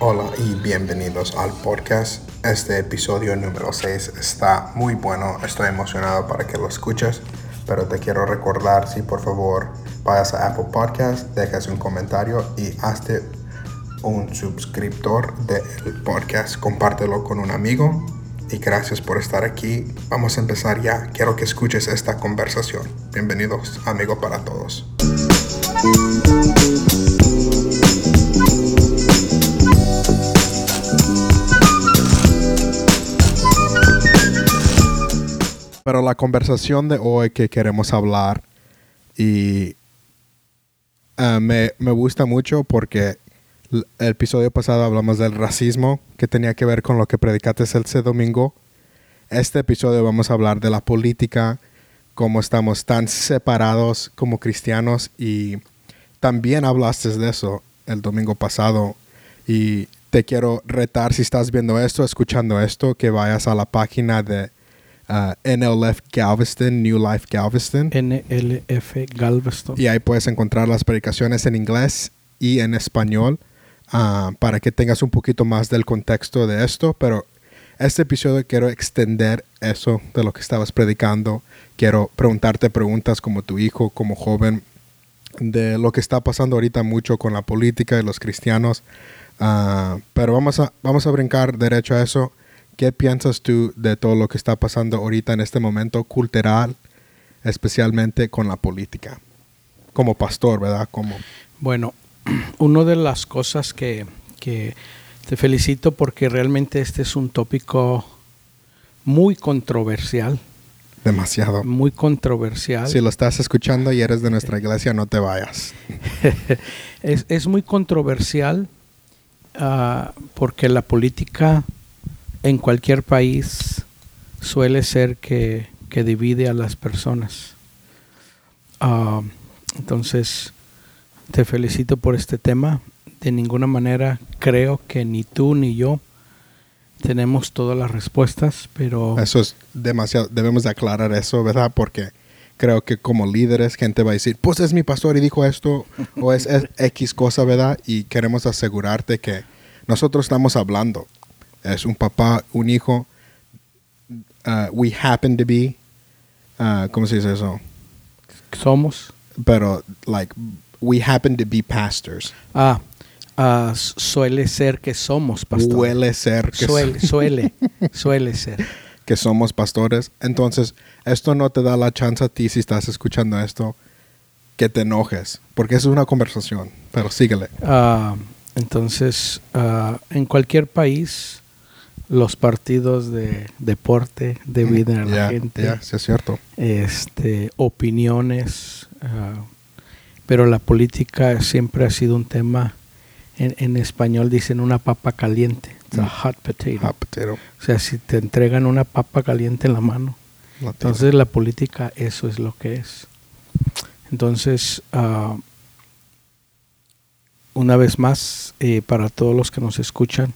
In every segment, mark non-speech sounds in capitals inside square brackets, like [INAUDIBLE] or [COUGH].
Hola y bienvenidos al podcast. Este episodio número 6 está muy bueno. Estoy emocionado para que lo escuches, pero te quiero recordar si por favor vayas a Apple Podcast, dejas un comentario y hazte un suscriptor del podcast. Compártelo con un amigo y gracias por estar aquí. Vamos a empezar ya. Quiero que escuches esta conversación. Bienvenidos, amigo para todos. Pero la conversación de hoy que queremos hablar y uh, me, me gusta mucho porque el episodio pasado hablamos del racismo que tenía que ver con lo que predicaste ese domingo. Este episodio vamos a hablar de la política, cómo estamos tan separados como cristianos y también hablaste de eso el domingo pasado y te quiero retar si estás viendo esto, escuchando esto, que vayas a la página de uh, NLF Galveston, New Life Galveston. NLF Galveston. Y ahí puedes encontrar las predicaciones en inglés y en español uh, para que tengas un poquito más del contexto de esto. Pero este episodio quiero extender eso de lo que estabas predicando. Quiero preguntarte preguntas como tu hijo, como joven, de lo que está pasando ahorita mucho con la política y los cristianos. Uh, pero vamos a, vamos a brincar derecho a eso. ¿Qué piensas tú de todo lo que está pasando ahorita en este momento cultural, especialmente con la política? Como pastor, ¿verdad? Como... Bueno, [CLEARS THROAT] una de las cosas que, que te felicito porque realmente este es un tópico muy controversial. Demasiado. Muy controversial. Si lo estás escuchando y eres de nuestra iglesia, no te vayas. [LAUGHS] es, es, muy controversial uh, porque la política en cualquier país suele ser que, que divide a las personas. Uh, entonces, te felicito por este tema. De ninguna manera creo que ni tú ni yo tenemos todas las respuestas, pero... Eso es demasiado, debemos de aclarar eso, ¿verdad? Porque creo que como líderes gente va a decir, pues es mi pastor y dijo esto, o es, es X cosa, ¿verdad? Y queremos asegurarte que nosotros estamos hablando es un papá, un hijo. Uh, we happen to be, uh, ¿cómo se dice eso? Somos. Pero, like, we happen to be pastors. Ah, uh, suele ser que somos pastores. Suele ser que suele, suele, [LAUGHS] suele ser. Que somos pastores. Entonces, esto no te da la chance a ti, si estás escuchando esto, que te enojes. Porque es una conversación. Pero síguele. entonces, en cualquier país los partidos de deporte dividen a la yeah, gente. Yeah, sí es cierto. Este, opiniones, uh, pero la política siempre ha sido un tema. En, en español dicen una papa caliente, It's a hot potato. Hot potato. O sea, si te entregan una papa caliente en la mano, La entonces la política eso es lo que es. Entonces, uh, una vez más, eh, para todos los que nos escuchan,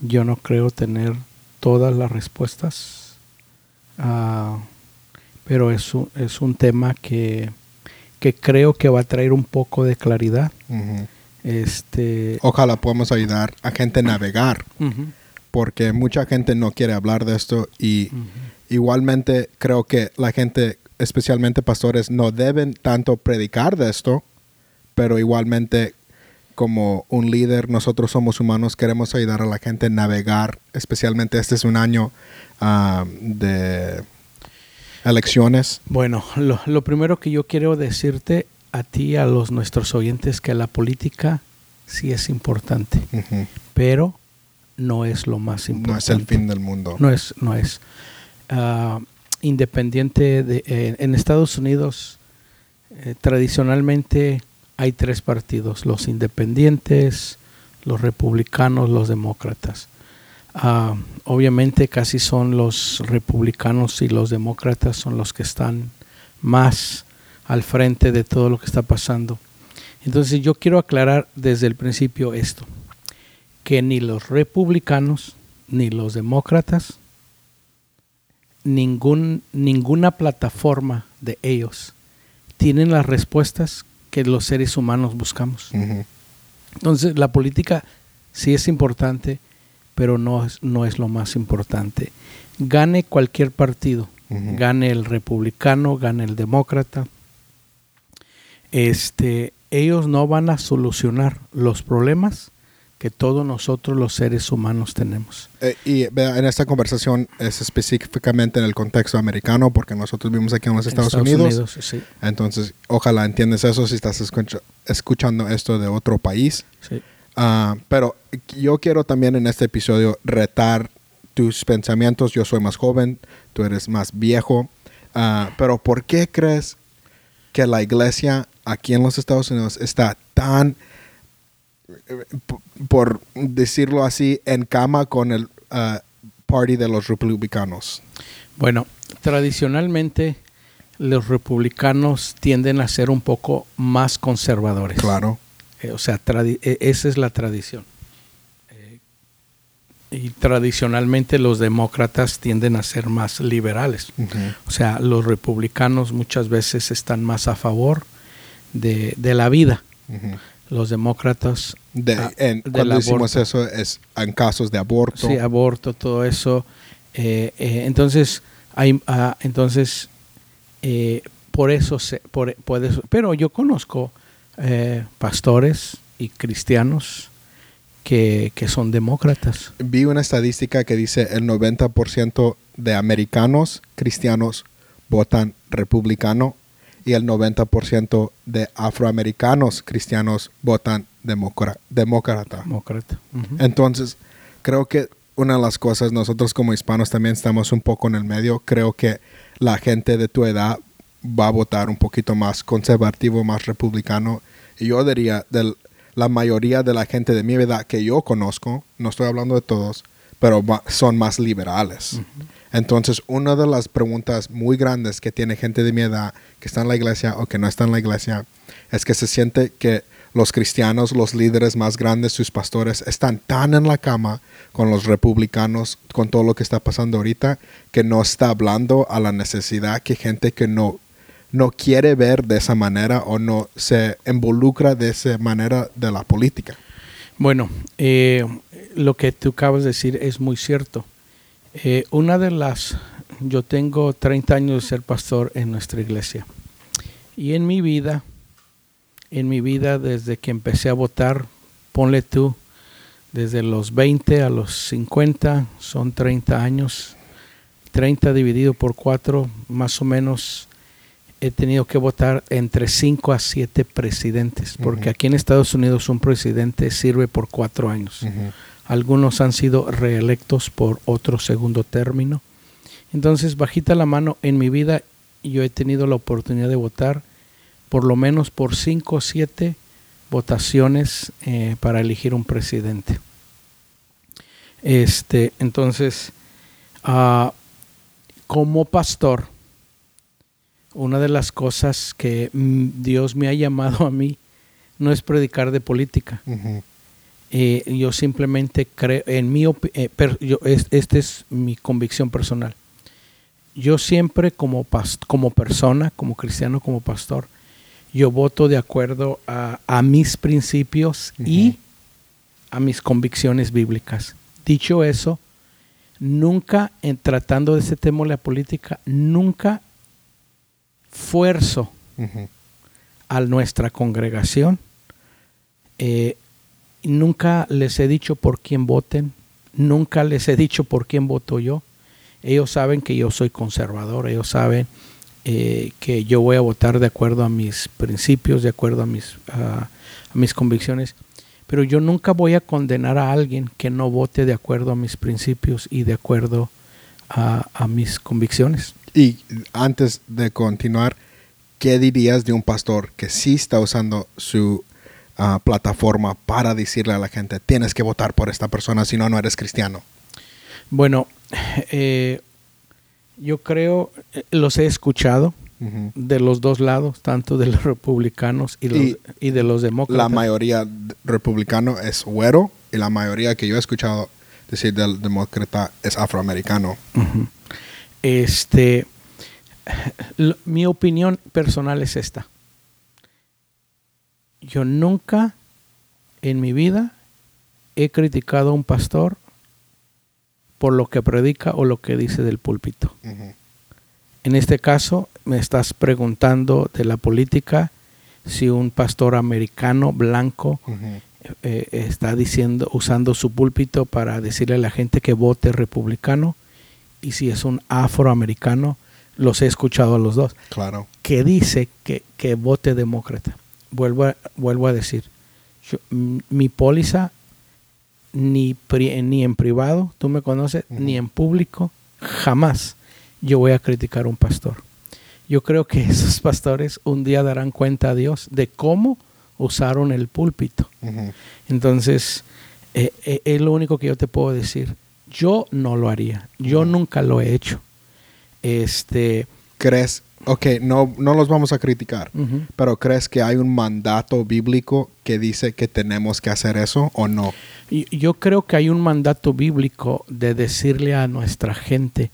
yo no creo tener todas las respuestas, uh, pero es un, es un tema que, que, creo que va a traer un poco de claridad. Uh -huh. este, Ojalá podamos ayudar a gente a navegar, uh -huh. porque mucha gente no quiere hablar de esto y -huh. igualmente creo que la gente, especialmente pastores, no deben tanto predicar de esto, pero igualmente como un líder, nosotros somos humanos, queremos ayudar a la gente a navegar, especialmente este es un año uh, de elecciones. Bueno, lo, lo, primero que yo quiero decirte a ti, a los nuestros oyentes, que la política sí es importante, uh -huh. pero no es lo más importante. No es el fin del mundo. No es, no es. Uh, independiente de, eh, en Estados Unidos, eh, tradicionalmente hay tres partidos, los independientes, los republicanos, los demócratas. Uh, obviamente casi son los republicanos y los demócratas son los que están más al frente de todo lo que está pasando. Entonces yo quiero aclarar desde el principio esto, que ni los republicanos ni los demócratas, ningún, ninguna plataforma de ellos tienen las respuestas que los seres humanos buscamos. Uh -huh. Entonces, la política sí es importante, pero no es, no es lo más importante. Gane cualquier partido, gane el republicano, gane el demócrata, este, ellos no van a solucionar los problemas que todos nosotros los seres humanos tenemos. Eh, y en esta conversación es específicamente en el contexto americano, porque nosotros vivimos aquí en los En Estados, Unidos. sí, Entonces, ojalá entiendes eso si estás escucha- escuchando esto de otro país. sí. Ah, pero yo quiero también en este episodio retar tus pensamientos. Yo soy más joven, tú eres más viejo. Ah, pero ¿por qué crees que la iglesia aquí en los Estados Unidos está tan, por decirlo así, en cama con el ah, party de los republicanos? Bueno, tradicionalmente los republicanos tienden a ser un poco más conservadores. Claro. Eh, o sea, eh, esa es la tradición. Eh, y tradicionalmente los demócratas tienden a ser más liberales. O sea, los republicanos muchas veces están más a favor de, de la vida. Los demócratas De- ah, en- cuando decimos aborto. eso es en casos de aborto. Sí, aborto, todo eso. Eh, eh, entonces, hay, ah, entonces eh, por eso se, por, puede, pero yo conozco pastores y cristianos que, que son demócratas. Vi una estadística que dice el 90% de americanos cristianos votan republicano y el 90% de afroamericanos cristianos votan demócra- demócrata. Demócrata. Entonces, creo que una de las cosas, nosotros como hispanos también estamos un poco en el medio. Creo que la gente de tu edad va a votar un poquito más conservativo, más republicano. Y yo diría, de la mayoría de la gente de mi edad que yo conozco, no estoy hablando de todos, pero son más liberales. Entonces, una de las preguntas muy grandes que tiene gente de mi edad que está en la iglesia o que no está en la iglesia es que se siente que los cristianos, los líderes más grandes, sus pastores, están tan en la cama con los republicanos, con todo lo que está pasando ahorita, que no está hablando a la necesidad que gente que no, no quiere ver de esa manera o no se involucra de esa manera de la política. Bueno, eh, lo que tú acabas de decir es muy cierto. Eh, una de las, yo tengo 30 años de ser pastor en nuestra iglesia. Y en mi vida, en mi vida desde que empecé a votar, ponle tú, desde los 20 a los 50, son 30 años. 30 dividido por 4, más o menos he tenido que votar entre 5 a 7 presidentes, porque aquí en Estados Unidos un presidente sirve por 4 años. Algunos han sido reelectos por otro segundo término. Entonces, bajita la mano, en mi vida yo he tenido la oportunidad de votar por lo menos por 5 o 7 votaciones eh, para elegir un presidente. Este, entonces, ah, como pastor, una de las cosas que mm, Dios me ha llamado a mí no es predicar de política. Eh, yo simplemente creo, en mi eh, per- yo, es, esta es mi convicción personal. Yo siempre como, como persona, como cristiano, como pastor, yo voto de acuerdo a, a mis principios y a mis convicciones bíblicas. Dicho eso, nunca, en tratando de ese tema de la política, nunca fuerzo a nuestra congregación. Eh, nunca les he dicho por quién voten, nunca les he dicho por quién voto yo. Ellos saben que yo soy conservador, ellos saben eh, que yo voy a votar de acuerdo a mis principios, de acuerdo a mis, a- mis convicciones. Pero yo nunca voy a condenar a alguien que no vote de acuerdo a mis principios y de acuerdo a, a mis convicciones. Y antes de continuar, ¿qué dirías de un pastor que sí está usando su ah, plataforma para decirle a la gente, tienes que votar por esta persona, si no, no eres cristiano? Bueno, [LAUGHS] eh, yo creo, eh, los he escuchado de los dos lados, tanto de los republicanos y, los- Y y de los demócratas. La mayoría republicano es güero y la mayoría que yo he escuchado decir del demócrata es afroamericano. Este, [LAUGHS] lo- mi opinión personal es esta. Yo nunca en mi vida he criticado a un pastor por lo que predica o lo que dice del púlpito. En este caso, me estás preguntando de la política si un pastor americano blanco Ujú. eh, está diciendo, usando su púlpito para decirle a la gente que vote republicano, y si es un afroamericano, los he escuchado a los dos, Claro. que dice que, que vote demócrata. Vuelvo a, vuelvo a decir, yo- mi póliza ni, pri- ni en privado, tú me conoces, ni en público, jamás yo voy a criticar a un pastor. Yo creo que [LAUGHS] esos pastores un día darán cuenta a Dios de cómo usaron el púlpito. Entonces, eh, eh, es lo único que yo te puedo decir. Yo no lo haría. Yo nunca lo he hecho. Este, ¿Crees? Ok, no, no los vamos a criticar. Pero ¿crees que hay un mandato bíblico que dice que tenemos que hacer eso o no? Yo creo que hay un mandato bíblico de decirle a nuestra gente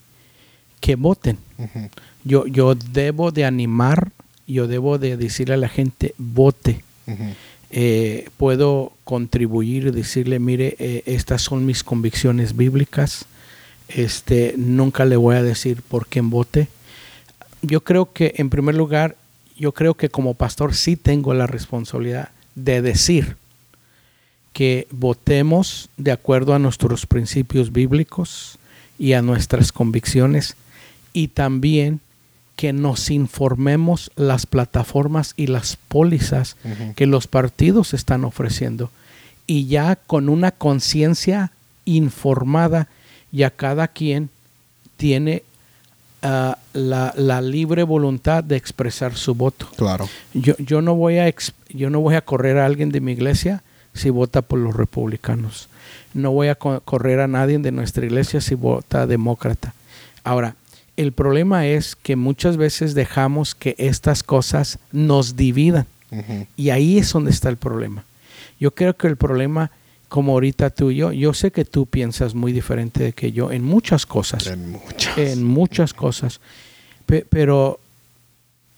que voten. Yo, yo debo de animar, yo debo de decirle a la gente, vote. Eh, puedo contribuir y decirle, mire, eh, estas son mis convicciones bíblicas. Este, nunca le voy a decir por quién vote. Yo creo que, en primer lugar, yo creo que como pastor sí tengo la responsabilidad de decir que votemos de acuerdo a nuestros principios bíblicos y a nuestras convicciones y también que nos informemos las plataformas y las pólizas que los partidos están ofreciendo. Y ya con una conciencia informada ya cada quien tiene ah, la, la libre voluntad de expresar su voto. Claro. Yo, yo, no voy a yo no voy a correr a alguien de mi iglesia si vota por los republicanos. No voy a co- correr a nadie de nuestra iglesia si vota demócrata. Ahora, el problema es que muchas veces dejamos que estas cosas nos dividan. Y ahí es donde está el problema. Yo creo que el problema, como ahorita tú y yo, yo sé que tú piensas muy diferente de que yo en muchas cosas En muchas. en muchas cosas. Pe- pero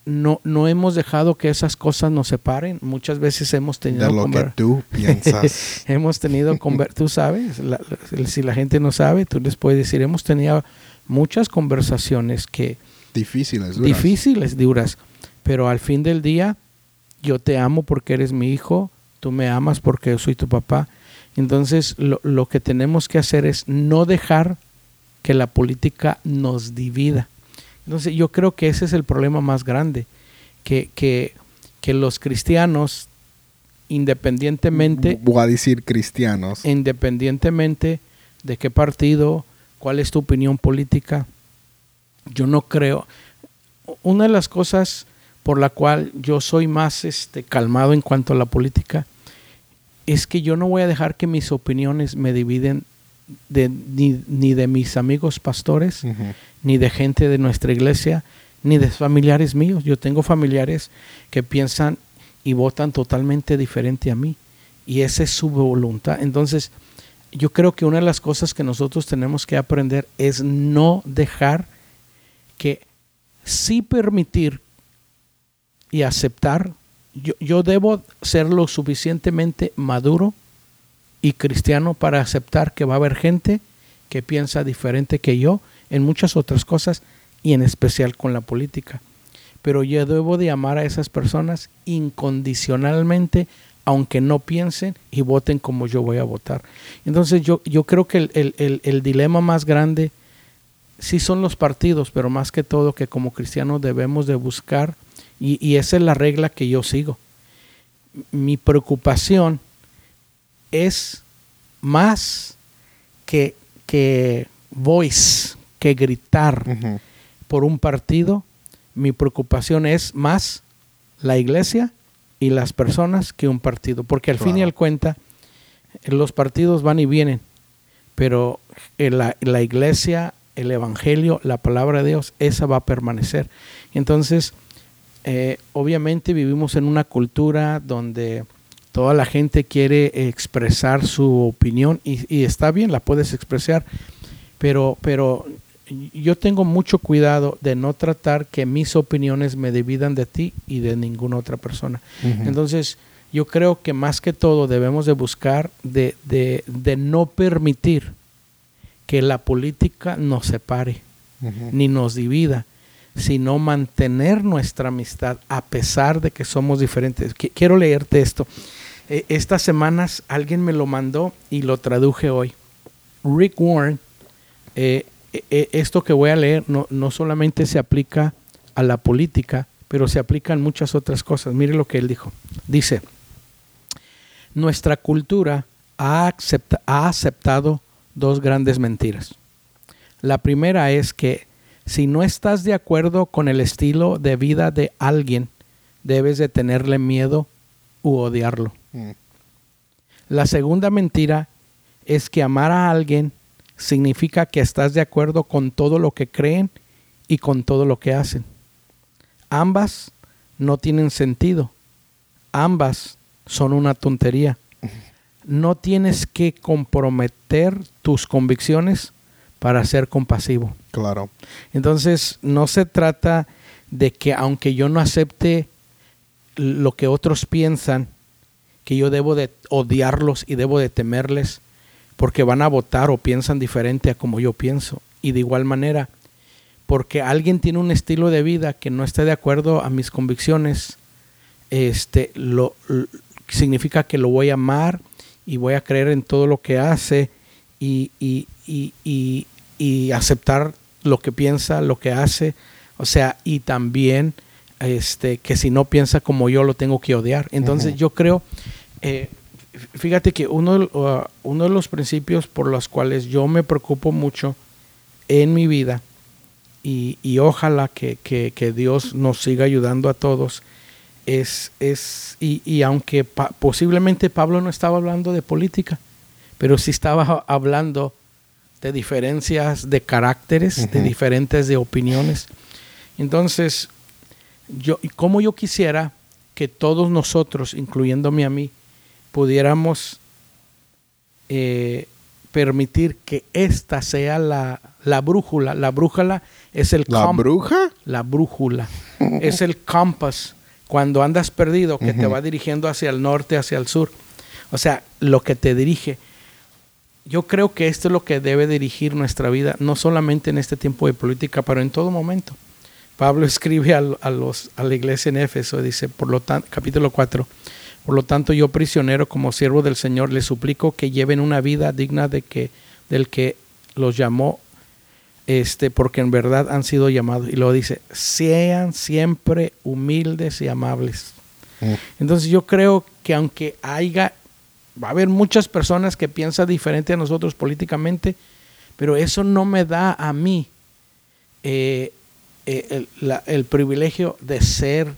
no, no hemos dejado que esas cosas nos separen. Muchas veces hemos tenido de lo que tú piensas. [LAUGHS] hemos tenido tú sabes, la- la- si la gente no sabe, tú les puedes decir, hemos tenido muchas conversaciones que Difíciles. duras. difíciles, duras, pero al fin del día yo te amo porque eres mi hijo, tú me amas porque yo soy tu papá. Entonces lo, lo que tenemos que hacer es no dejar que la política nos divida. Entonces yo creo que ese es el problema más grande, que, que, que los cristianos, independientemente, Voy a decir cristianos. independientemente de qué partido, cuál es tu opinión política, yo no creo. Una de las cosas por la cual yo soy más este, calmado en cuanto a la política es que yo no voy a dejar que mis opiniones me dividen de, ni, ni de mis amigos pastores, ni de gente de nuestra iglesia, ni de familiares míos. Yo tengo familiares que piensan y votan totalmente diferente a mí. Y esa es su voluntad. Entonces, yo creo que una de las cosas que nosotros tenemos que aprender es no dejar que sí permitir y aceptar. Yo, yo debo ser lo suficientemente maduro y cristiano para aceptar que va a haber gente que piensa diferente que yo en muchas otras cosas y en especial con la política. Pero yo debo de amar a esas personas incondicionalmente, aunque no piensen y voten como yo voy a votar. Entonces yo, yo creo que el, el- el- dilema más grande sí son los partidos, pero más que todo que como cristianos debemos de buscar, y, y esa es la regla que yo sigo. Mi preocupación es más que, que voice, que gritar por un partido, mi preocupación es más la iglesia y las personas que un partido, porque al fin y al cuenta los partidos van y vienen, pero la, la iglesia, el evangelio, la palabra de Dios, esa va a permanecer. Entonces, eh, obviamente vivimos en una cultura donde toda la gente quiere expresar su opinión y, y está bien, la puedes expresar, pero, pero yo tengo mucho cuidado de no tratar que mis opiniones me dividan de ti y de ninguna otra persona. Entonces, yo creo que más que todo debemos de buscar de, de, de no permitir que la política nos separe ni nos divida, sino mantener nuestra amistad a pesar de que somos diferentes. quiero leerte esto. Eh, estas semanas alguien me lo mandó y lo traduje hoy. Rick Warren, eh, eh, esto que voy a leer no, no solamente se aplica a la política, pero se aplica en muchas otras cosas. Mire lo que él dijo. Dice, nuestra cultura ha aceptado dos grandes mentiras. La primera es que si no estás de acuerdo con el estilo de vida de alguien, debes de tenerle miedo u odiarlo. Mm. La segunda mentira es que amar a alguien significa que estás de acuerdo con todo lo que creen y con todo lo que hacen. Ambas no tienen sentido. Ambas son una tontería. No tienes que comprometer tus convicciones para ser compasivo. Claro. Entonces, no se trata de que aunque yo no acepte lo que otros piensan, que yo debo de odiarlos y debo de temerles porque van a votar o piensan diferente a como yo pienso. Y de igual manera, porque alguien tiene un estilo de vida que no esté de acuerdo a mis convicciones, este, lo, significa que lo voy a amar y voy a creer en todo lo que hace y, y, y, y aceptar lo que piensa, lo que hace, o sea, y también este, que si no piensa como yo lo tengo que odiar. Entonces yo creo, eh, fíjate que uno, uh, uno de los principios por los cuales yo me preocupo mucho en mi vida, y, ojalá que, Dios nos siga ayudando a todos, es, es y, y aunque posiblemente Pablo no estaba hablando de política, pero sí estaba hablando de diferencias de caracteres, de diferentes de opiniones. Entonces, yo, como yo quisiera que todos nosotros, incluyéndome a mí, pudiéramos eh, permitir que esta sea la, la, brújula. La brújula es el... ¿La bruja? La brújula. [LAUGHS] es el compass. Cuando andas perdido, que te va dirigiendo hacia el norte, hacia el sur. O sea, lo que te dirige. Yo creo que esto es lo que debe dirigir nuestra vida, no solamente en este tiempo de política, pero en todo momento. Pablo [LAUGHS] escribe a, los, a la iglesia en Éfeso, dice, por lo capítulo 4, por lo tanto yo prisionero como siervo del Señor, les suplico que lleven una vida digna de que, del que los llamó, este, porque en verdad han sido llamados. Y luego dice, sean siempre humildes y amables. Mm. Entonces yo creo que aunque haya, va a haber muchas personas que piensan diferente a nosotros políticamente, pero eso no me da a mí eh, eh, el, privilegio de ser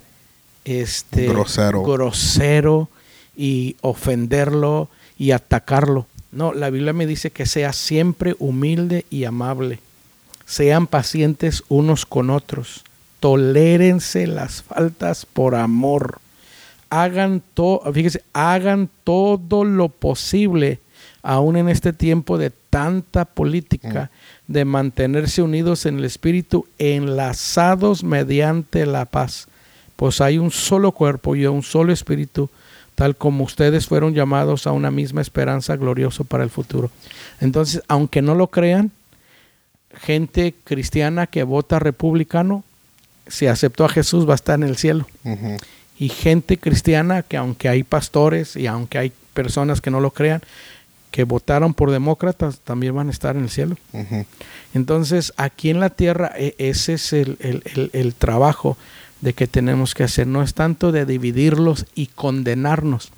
este grosero. grosero y ofenderlo y atacarlo. No, la Biblia me dice que sea siempre humilde y amable. Sean pacientes unos con otros. Tolérense las faltas por amor. Hagan todo, fíjese, hagan todo lo posible, aún en este tiempo de tanta política, de mantenerse unidos en el Espíritu, enlazados mediante la paz. Pues hay un solo cuerpo y un solo Espíritu, tal como ustedes fueron llamados a una misma esperanza gloriosa para el futuro. Entonces, aunque no lo crean, gente cristiana que vota republicano, si aceptó a Jesús, va a estar en el cielo. Y gente cristiana que aunque hay pastores y aunque hay personas que no lo crean, que votaron por demócratas también van a estar en el cielo. Entonces, aquí en la tierra, e, ese es el, trabajo de que tenemos que hacer. No es tanto de dividirlos y condenarnos,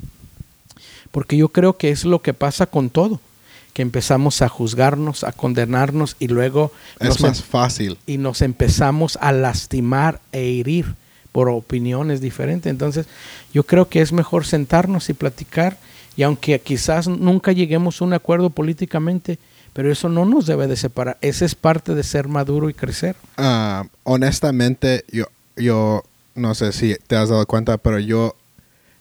porque yo creo que es lo que pasa con todo, que empezamos a juzgarnos, a condenarnos y luego... Es más fácil. Y nos empezamos a lastimar e herir por opiniones diferentes. Entonces, yo creo que es mejor sentarnos y platicar y aunque quizás nunca lleguemos a un acuerdo políticamente, pero eso no nos debe de separar. Esa es parte de ser maduro y crecer. Ah, honestamente, yo, yo no sé si te has dado cuenta, pero yo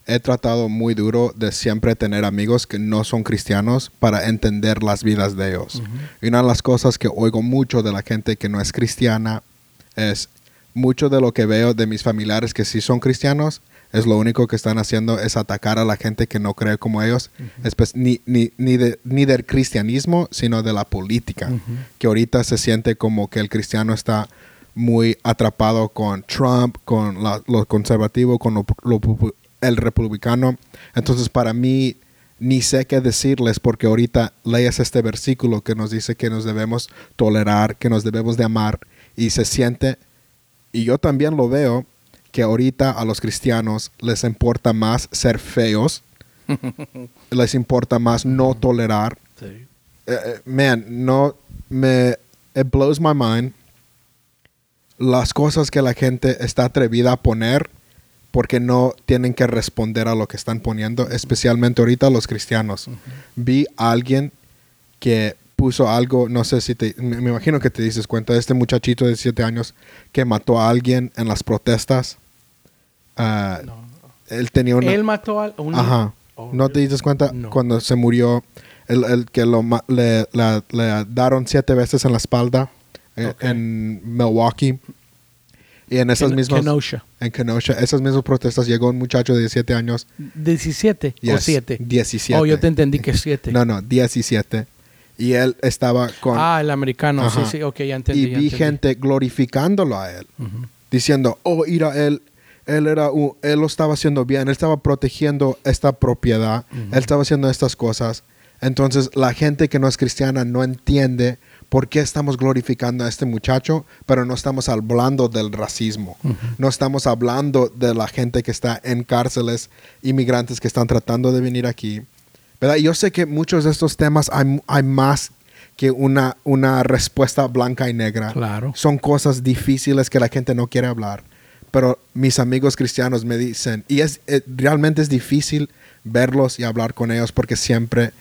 he tratado muy duro de siempre tener amigos que no son cristianos para entender las vidas de ellos. Y una de las cosas que oigo mucho de la gente que no es cristiana es mucho de lo que veo de mis familiares que sí son cristianos es lo único que están haciendo es atacar a la gente que no cree como ellos, ni, ni, ni, de- ni del cristianismo, sino de la política, que ahorita se siente como que el cristiano está muy atrapado con Trump, con la- lo conservativo, con lo- el republicano. Entonces, para mí, ni sé qué decirles porque ahorita lees este versículo que nos dice que nos debemos tolerar, que nos debemos de amar y se siente, y yo también lo veo, que ahorita a los cristianos les importa más ser feos, [LAUGHS] les importa más no tolerar. Sí. Eh, eh, man, no me it blows my mind las cosas que la gente está atrevida a poner porque no tienen que responder a lo que están poniendo, especialmente ahorita los cristianos. Vi a alguien que puso algo, no sé si te, me, me imagino que te dices cuenta, este muchachito de 7 años que mató a alguien en las protestas. Ah, No. Él tenía una... Él mató a un Ajá. Oh, ¿No te dices cuenta No. cuando se murió el, el que lo le, la- le daron siete veces en la espalda eh, Ok. en Milwaukee? Y en esas Ken- mismas Kenosha. en Kenosha, esas mismas protestas llegó un muchacho de 17 años, 17 o Yes, 7. 17. Oh, yo te entendí que 7. no, no, 17. Y él estaba con ah, el americano. Ajá. Sí, sí, ok, ya entendí. y vi entendí. gente glorificándolo a él, diciendo, "Oh, mira él él era un- él lo estaba haciendo bien, él estaba protegiendo esta propiedad, él estaba haciendo estas cosas." Entonces, la gente que no es cristiana no entiende por qué estamos glorificando a este muchacho, pero no estamos hablando del racismo. No estamos hablando de la gente que está en cárceles, inmigrantes que están tratando de venir aquí. ¿Verdad? Yo sé que muchos de estos temas hay, hay más que una, una respuesta blanca y negra. Claro. Son cosas difíciles que la gente no quiere hablar. Pero mis amigos cristianos me dicen, y es eh, realmente es difícil verlos y hablar con ellos porque siempre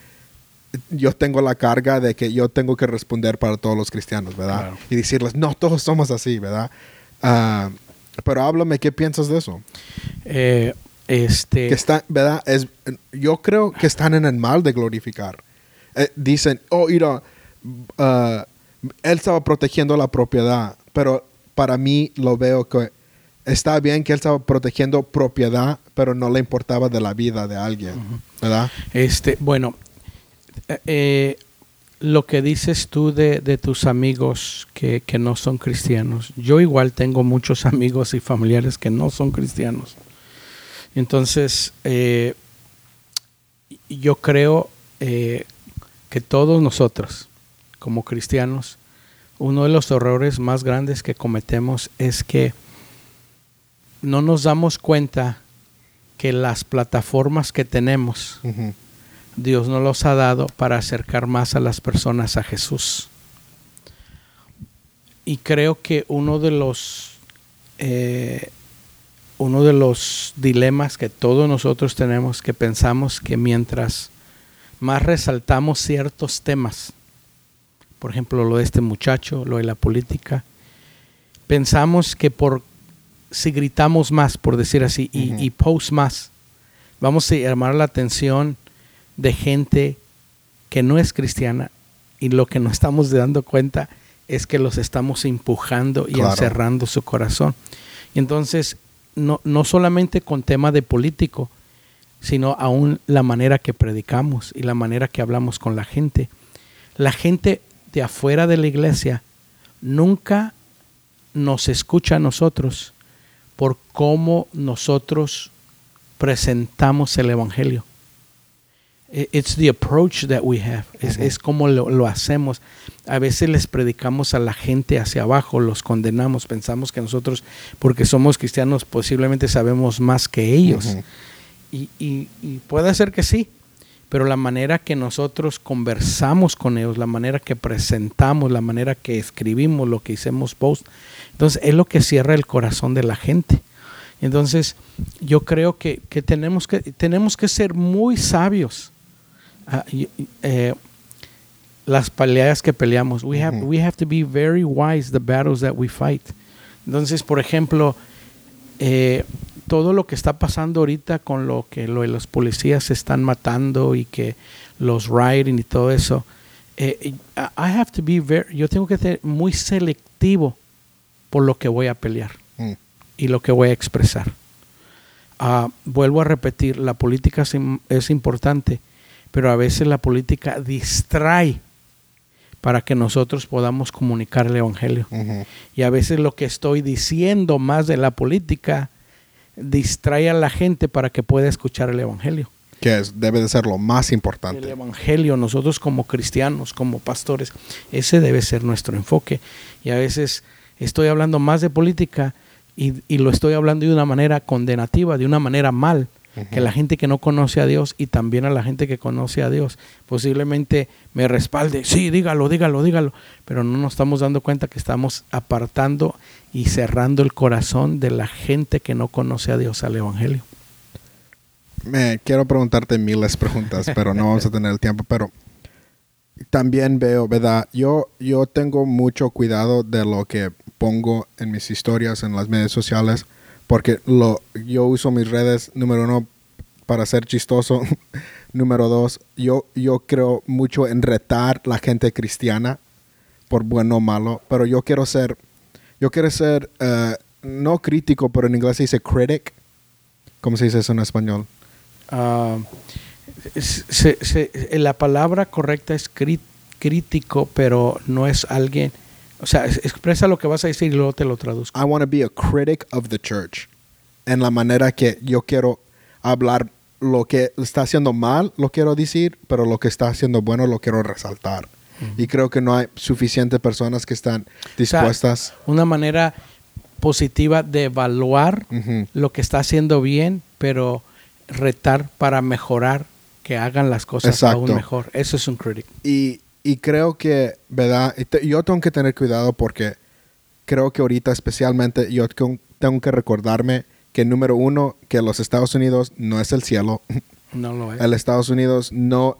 yo tengo la carga de que yo tengo que responder para todos los cristianos, ¿verdad? Claro. Y decirles, no, todos somos así, ¿verdad? Ah, pero háblame, ¿qué piensas de eso? Eh, este. que están, ¿verdad? Es, yo creo que están en el mal de glorificar. Eh, dicen, oh, mira, ah, él estaba protegiendo la propiedad, pero para mí lo veo que está bien que él estaba protegiendo propiedad, pero no le importaba de la vida de alguien, ¿verdad? Este, bueno, eh, eh, lo que dices tú de, de tus amigos que, que no son cristianos, yo igual tengo muchos [LAUGHS] amigos y familiares que no son cristianos. Entonces, eh, yo creo eh, que todos nosotros, como cristianos, uno de los errores más grandes que cometemos es que no nos damos cuenta que las plataformas que tenemos. Dios nos los ha dado para acercar más a las personas a Jesús. Y creo que uno de los eh, uno de los dilemas que todos nosotros tenemos que pensamos que mientras más resaltamos ciertos temas, por ejemplo lo de este muchacho, lo de la política, pensamos que por si gritamos más, por decir así, y, y post más, vamos a llamar la atención de gente que no es cristiana y lo que nos estamos dando cuenta es que los estamos empujando y Claro. encerrando su corazón. Y entonces, no, no solamente con tema de político, sino aún la manera que predicamos y la manera que hablamos con la gente. La gente de afuera de la iglesia nunca nos escucha a nosotros por cómo nosotros presentamos el Evangelio. I- It's the approach that we have. Es, como lo, lo hacemos. A veces les predicamos a la gente hacia abajo, los condenamos, pensamos que nosotros, porque somos cristianos, posiblemente sabemos más que ellos. Y, y- y puede ser que sí, pero la manera que nosotros conversamos con ellos, la manera que presentamos, la manera que escribimos, lo que hicimos post, entonces es lo que cierra el corazón de la gente. Entonces yo creo que, que tenemos que tenemos que ser muy sabios. Ah, eh, las peleas que peleamos. We have, we have to be very wise the battles that we fight. Entonces, por ejemplo, eh, todo lo que está pasando ahorita con lo que lo los policías se están matando y que los rioting y todo eso, eh, I have to be very, yo tengo que ser muy selectivo por lo que voy a pelear Mm. y lo que voy a expresar. Ah, vuelvo a repetir, la política es importante, pero a veces la política distrae para que nosotros podamos comunicar el Evangelio. Y a veces lo que estoy diciendo más de la política distrae a la gente para que pueda escuchar el Evangelio. Que es, debe de ser lo más El importante. Evangelio, nosotros como cristianos, como pastores, ese debe ser nuestro enfoque. Y a veces estoy hablando más de política y, y lo estoy hablando de una manera condenativa, de una manera mal, que la gente que no conoce a Dios y también a la gente que conoce a Dios posiblemente me respalde, sí, dígalo, dígalo, dígalo, pero no nos estamos dando cuenta que estamos apartando y cerrando el corazón de la gente que no conoce a Dios al Evangelio. Me quiero preguntarte miles de preguntas, pero no vamos a tener el tiempo. Pero también veo, ¿verdad? Yo, yo tengo mucho cuidado de lo que pongo en mis historias en las redes sociales, porque lo, yo uso mis redes, número uno, para ser chistoso. [LAUGHS] número dos, yo, yo creo mucho en retar la gente cristiana, por bueno o malo, pero yo quiero ser, yo quiero ser, eh, no crítico, pero en inglés se dice critic. ¿Cómo se dice eso en español? Ah, la palabra correcta es crítico, pero no es alguien. O sea, es- expresa lo que vas a decir y luego te lo traduzco. I want to be a critic of the church. En la manera que yo quiero hablar lo que está haciendo mal, lo quiero decir, pero lo que está haciendo bueno lo quiero resaltar. Y creo que no hay suficientes personas que están dispuestas. Una manera positiva de evaluar lo que está haciendo bien, pero retar para mejorar que hagan las cosas Exacto. aún mejor. Eso es un critic. Y, y creo que, ¿verdad? Yo tengo que tener cuidado porque creo que ahorita especialmente yo tengo tengo que recordarme que número uno, que los Estados Unidos no es el cielo. [LAUGHS] No lo es. el Estados Unidos no,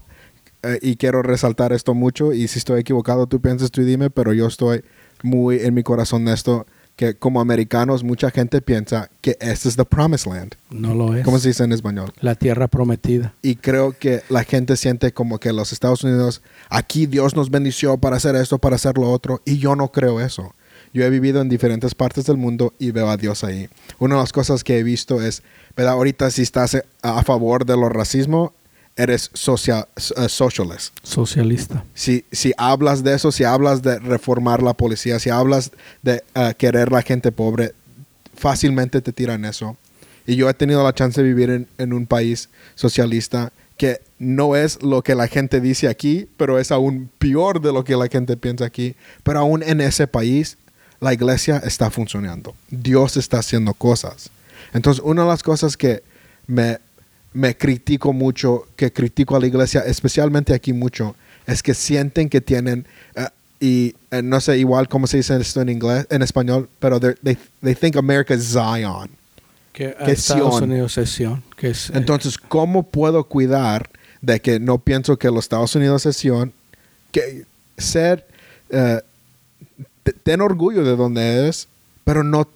eh, y quiero resaltar esto mucho, y si estoy equivocado, tú piensas, tú dime, pero yo estoy muy en mi corazón de esto, que como americanos mucha gente piensa que este es the promised land. No lo es. ¿Cómo se dice en español? La tierra prometida. Y creo que la gente siente como que los Estados Unidos, aquí Dios nos bendició para hacer esto, para hacer lo otro, y yo no creo eso. Yo he vivido en diferentes partes del mundo y veo a Dios ahí. Una de las cosas que he visto es, ¿verdad? Ahorita si estás a, a favor de lo racismo, eres social, eh, socialist. Socialista. Si, si hablas de eso, si hablas de reformar la policía, si hablas de eh, querer la gente pobre, fácilmente te tiran eso. Y yo he tenido la chance de vivir en, en un país socialista que no es lo que la gente dice aquí, pero es aún peor de lo que la gente piensa aquí. Pero aún en ese país, la iglesia está funcionando. Dios está haciendo cosas. Entonces, una de las cosas que me, me critico mucho, que critico a la iglesia, especialmente aquí mucho, es que sienten que tienen, eh, y eh, no sé igual cómo se dice esto en inglés, en español, pero they, they think America is Zion. Que, Que Estados Sion. Unidos es Sion, que es, eh, Entonces, ¿cómo puedo cuidar de que no pienso que los Estados Unidos es Sion? Que ser, te- ten orgullo de donde eres, pero no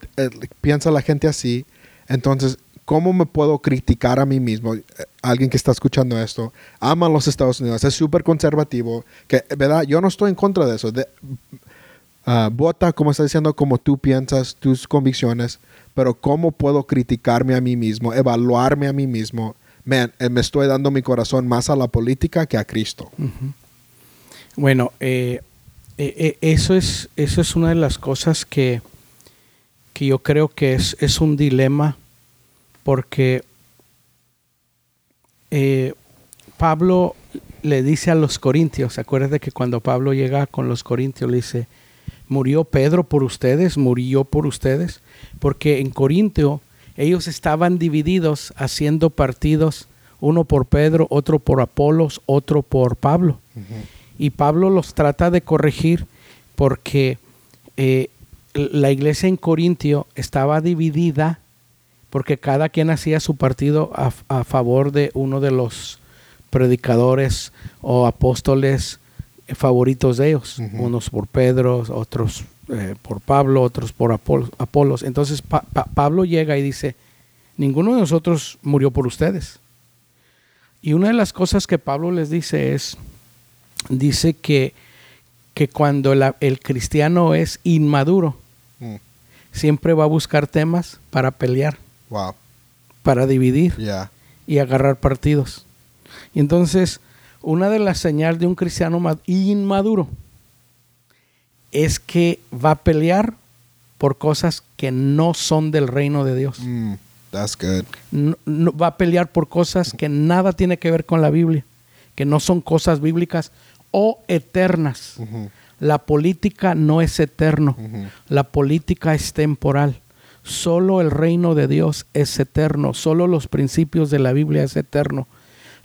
piensa la gente así. Entonces, ¿cómo me puedo criticar a mí mismo? Eh, Alguien que está escuchando esto, ama a los Estados Unidos, es súper conservativo, que, ¿verdad? Yo no estoy en contra de eso. De, ah, vota, como está diciendo, como tú piensas, tus convicciones, pero ¿cómo puedo criticarme a mí mismo, evaluarme a mí mismo? Man, eh, me estoy dando mi corazón más a la política que a Cristo. Ujú. Bueno, eh, eh, eh, eso, es, eso es una de las cosas que, que yo creo que es, es un dilema porque eh, Pablo le dice a los corintios, acuérdate que cuando Pablo llega con los corintios le dice, murió Pedro por ustedes, murió por ustedes, porque en Corintio ellos estaban divididos haciendo partidos, uno por Pedro, otro por Apolos, otro por Pablo. Y Pablo los trata de corregir porque eh, la iglesia en Corintio estaba dividida porque cada quien hacía su partido a, a favor de uno de los predicadores o apóstoles favoritos de ellos, unos por Pedro, otros eh, por Pablo, otros por Apol- Apolos. Entonces Pa- Pa- Pablo llega y dice, ninguno de nosotros murió por ustedes. Y una de las cosas que Pablo les dice es, dice que, que cuando la- el cristiano es inmaduro, Mm. siempre va a buscar temas para pelear. Wow. para dividir Yeah. y agarrar partidos. Y entonces, una de las señales de un cristiano ma- inmaduro es que va a pelear por cosas que no son del reino de Dios. Mm, that's good. No- no- va a pelear por cosas que nada tiene que ver con la Biblia, que no son cosas bíblicas o eternas. Ujú, La política no es eterno, ujú. la política es temporal. Solo el reino de Dios es eterno, solo los principios de la Biblia es eterno.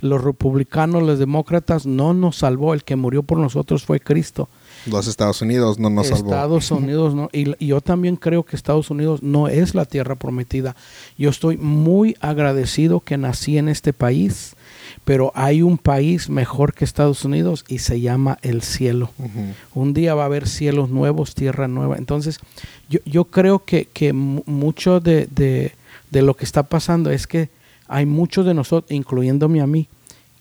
Los republicanos, los demócratas no nos salvó, el que murió por nosotros fue Cristo. Los Estados Unidos no nos salvó. Estados Unidos no. Y, y yo también creo que Estados Unidos no es la tierra prometida. Yo estoy muy agradecido que nací en este país, pero hay un país mejor que Estados Unidos y se llama el cielo. Un día va a haber cielos nuevos, tierra nueva. Entonces, yo, yo creo que, que mu- mucho de, de- de lo que está pasando es que hay muchos de nosotros, incluyéndome a mí,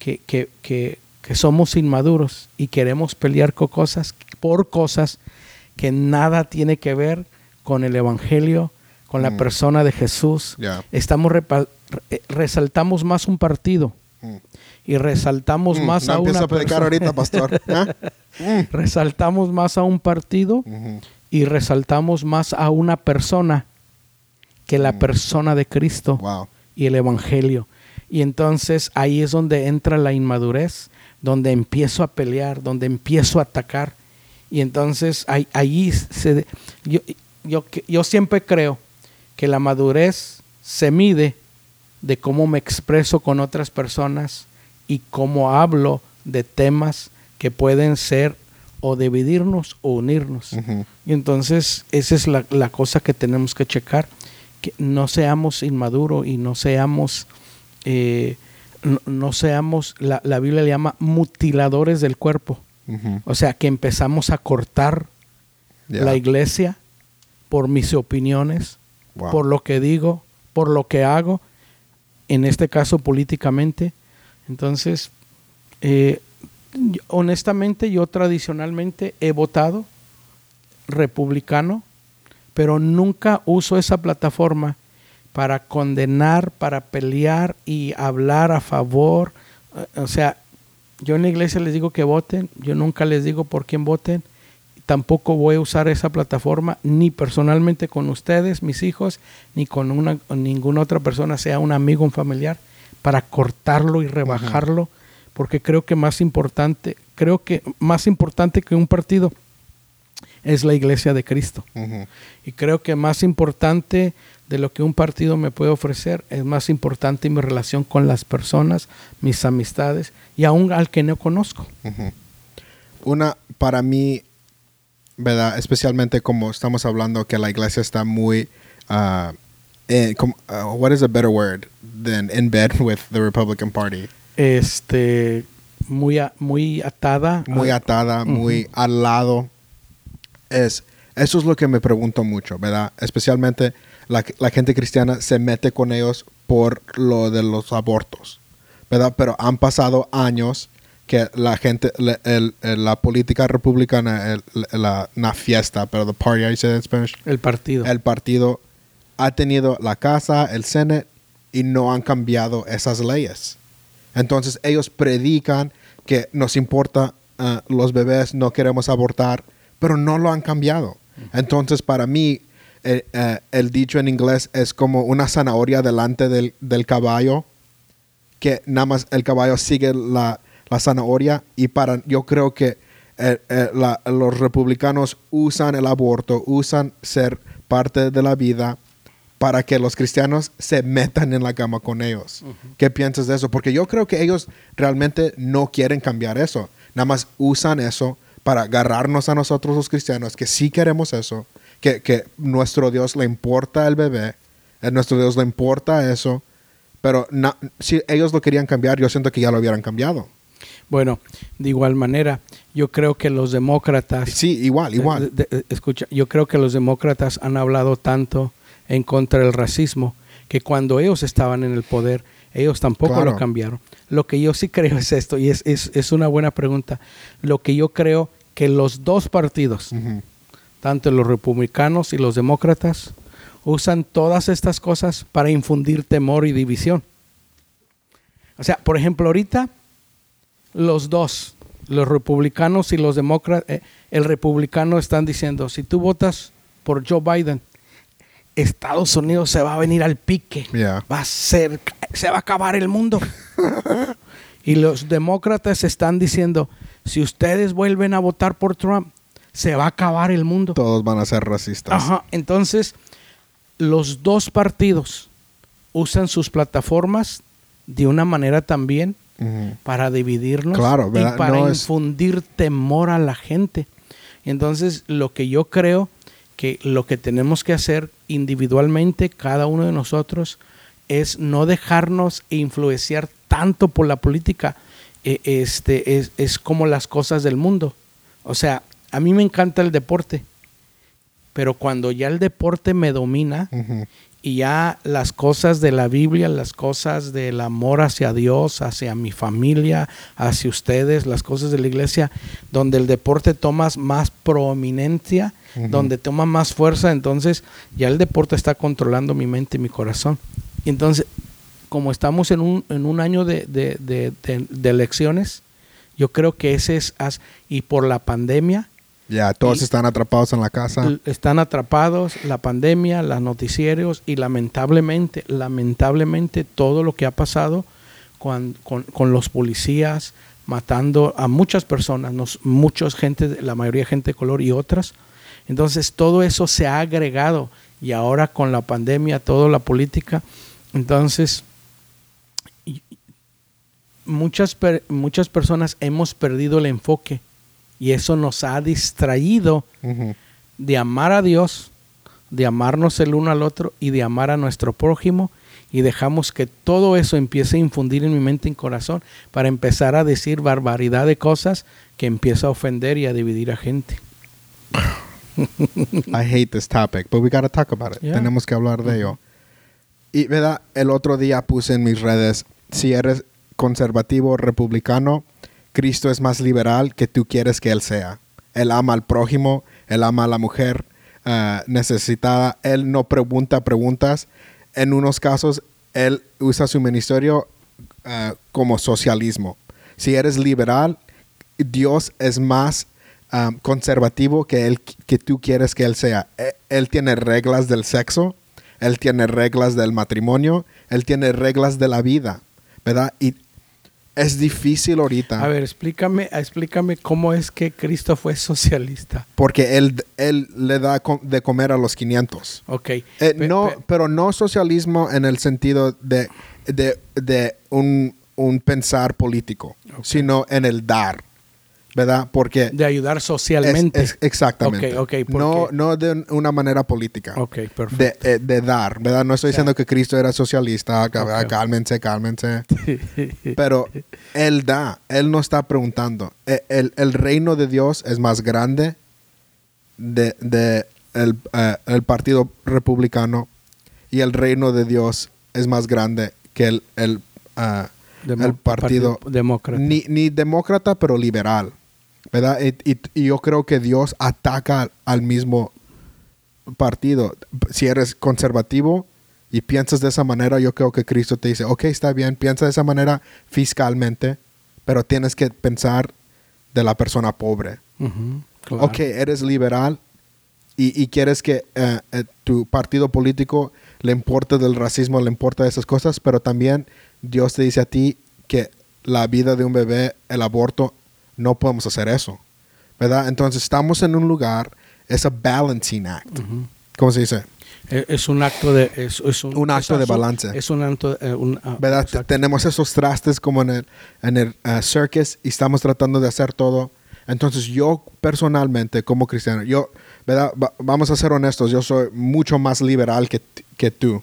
que, que, que, que somos inmaduros y queremos pelear con cosas, por cosas que nada tiene que ver con el Evangelio, con la Mm. persona de Jesús. Yeah. Estamos resaltamos más un partido. Y resaltamos Mm, más no a una a predicar persona. ahorita, pastor. [LAUGHS] ¿Ah? Mm. resaltamos más a un partido y resaltamos más a una persona que la Mm. persona de Cristo Wow. y el Evangelio. Y entonces ahí es donde entra la inmadurez, donde empiezo a pelear, donde empiezo a atacar. Y entonces ahí, ahí se... de- Yo, yo, yo siempre creo que la madurez se mide de cómo me expreso con otras personas y cómo hablo de temas que pueden ser o dividirnos o unirnos. Y entonces esa es la, la cosa que tenemos que checar, que no seamos inmaduros y no seamos, eh, no, no seamos, la, la Biblia le llama mutiladores del cuerpo. O sea, que empezamos a cortar Yeah. la iglesia por mis opiniones, Wow. por lo que digo, por lo que hago, en este caso políticamente. Entonces, eh, honestamente yo tradicionalmente he votado republicano, pero nunca uso esa plataforma para condenar, para pelear y hablar a favor. O sea, yo en la iglesia les digo que voten, yo nunca les digo por quién voten. Tampoco voy a usar esa plataforma ni personalmente con ustedes, mis hijos, ni con una ninguna otra persona, sea un amigo, un familiar, para cortarlo y rebajarlo, porque creo que más importante, creo que más importante que un partido es la iglesia de Cristo. Y creo que más importante de lo que un partido me puede ofrecer es más importante mi relación con las personas, mis amistades y aún al que no conozco. Una, para mí, ¿verdad? Especialmente como estamos hablando que la iglesia está muy, uh, uh, what is a better word than in bed [LAUGHS] with the Republican Party? Este muy a- muy atada Muy atada, muy al lado. Es, eso es lo que me pregunto mucho, ¿verdad? Especialmente la, la gente cristiana se mete con ellos por lo de los abortos, ¿verdad? Pero han pasado años que la gente, la, el- la política republicana, el- la, la fiesta, pero the party, say that in Spanish? el partido. el partido ha tenido la casa, el Senate, y no han cambiado esas leyes. Entonces ellos predican que nos importa ah, los bebés, no queremos abortar, pero no lo han cambiado. Entonces para mí eh, eh, el dicho en inglés es como una zanahoria delante del, del caballo, que nada más el caballo sigue la, la zanahoria y para yo creo que eh, eh, la- los republicanos usan el aborto, usan ser parte de la vida para que los cristianos se metan en la cama con ellos. ¿Qué piensas de eso? Porque yo creo que ellos realmente no quieren cambiar eso. Nada más usan eso para agarrarnos a nosotros los cristianos, que sí queremos eso, que, que nuestro Dios le importa el bebé, a nuestro Dios le importa eso, pero na- si ellos lo querían cambiar, yo siento que ya lo hubieran cambiado. Bueno, de igual manera, yo creo que los demócratas Sí, igual, igual. De- de- escucha, yo creo que los demócratas han hablado tanto en contra del racismo que cuando ellos estaban en el poder, ellos tampoco Claro. lo cambiaron. Lo que yo sí creo es esto, y es, es, es una buena pregunta. Lo que yo creo que los dos partidos, tanto los republicanos y los demócratas, usan todas estas cosas para infundir temor y división. O sea, por ejemplo, ahorita los dos, los republicanos y los demócratas, eh, el republicano están diciendo, si tú votas por Joe Biden, Estados Unidos se va a venir al pique, Yeah. va a ser, se va a acabar el mundo. y los demócratas están diciendo, si ustedes vuelven a votar por Trump, se va a acabar el mundo. Todos van a ser racistas. Ajá, entonces los dos partidos usan sus plataformas de una manera también Para dividirnos Claro, y para No es- infundir temor a la gente. Entonces, lo que yo creo que lo que tenemos que hacer individualmente, cada uno de nosotros, es no dejarnos influenciar tanto por la política. Eh, Este, es, es como las cosas del mundo. O sea, a mí me encanta el deporte, pero cuando ya el deporte me domina. Y ya las cosas de la Biblia, las cosas del amor hacia Dios, hacia mi familia, hacia ustedes, las cosas de la iglesia, donde el deporte toma más prominencia, donde toma más fuerza, entonces ya el deporte está controlando mi mente y mi corazón. Y entonces, como estamos en un, en un año de, de- de- de- elecciones, yo creo que ese es, y por la pandemia, Ya, todos Y- están atrapados en la casa. Están atrapados la pandemia, los noticieros y lamentablemente, lamentablemente todo lo que ha pasado con, con- con los policías matando a muchas personas, nos, muchos gente, la mayoría gente de color y otras. Entonces todo eso se ha agregado y ahora con la pandemia, toda la política, entonces muchas, muchas personas hemos perdido el enfoque y eso nos ha distraído Ujú. de amar a Dios, de amarnos el uno al otro y de amar a nuestro prójimo y dejamos que todo eso empiece a infundir en mi mente y corazón para empezar a decir barbaridad de cosas que empieza a ofender y a dividir a gente. I hate this topic, but we gotta talk about it. Yeah. Tenemos que hablar de ello. Y, ¿verdad? El otro día puse en mis redes, si eres conservativo republicano, Cristo es más liberal que tú quieres que Él sea. Él ama al prójimo, Él ama a la mujer ah, necesitada, Él no pregunta preguntas. En unos casos, Él usa su ministerio ah, como socialismo. Si eres liberal, Dios es más um, conservativo que, él, que tú quieres que Él sea. E- Él tiene reglas del sexo, Él tiene reglas del matrimonio, Él tiene reglas de la vida, ¿verdad? Y es difícil ahorita A ver, explícame, explícame cómo es que Cristo fue socialista. porque él, él le da de comer a los 500. Ok. Eh, Pe- no, pe- pero no socialismo en el sentido de, de, de un, un pensar político, Ok. sino en el dar, ¿verdad? Porque de ayudar socialmente. Es- es- exactamente. Ok, ok, ¿por no, no de una manera política. ok, perfecto. De, eh, de dar, ¿verdad? No estoy diciendo que Cristo era socialista, cálmense, cálmense. [LAUGHS] Pero Él da, Él no está preguntando. E- El, el reino de Dios es más grande de, de el, eh, el partido republicano y el reino de Dios es más grande que el, el, Demo- el partido demócrata. ni, ni demócrata, pero liberal. ¿Verdad? Y, y- y yo creo que Dios ataca al, mismo partido. Si eres conservativo y piensas de esa manera, yo creo que Cristo te dice, ok, está bien, piensa de esa manera fiscalmente, pero tienes que pensar de la persona pobre. Ujú, claro. Ok, eres liberal y, y quieres que eh, eh, tu partido político le importe del racismo, le importa de esas cosas, pero también Dios te dice a ti que la vida de un bebé, el aborto, no podemos hacer eso. ¿Verdad? Entonces estamos en un lugar, es a balancing act. ¿Cómo se dice? Eh, Es un acto de... Es, es un, Un acto es- de balance. Es un acto... eh, un- ah, ¿Verdad? Exacto. Tenemos esos trastes como en el, en el uh, circus y estamos tratando de hacer todo. Entonces yo personalmente como cristiano, yo, ¿verdad? Va- vamos a ser honestos, yo soy mucho más liberal que, que tú.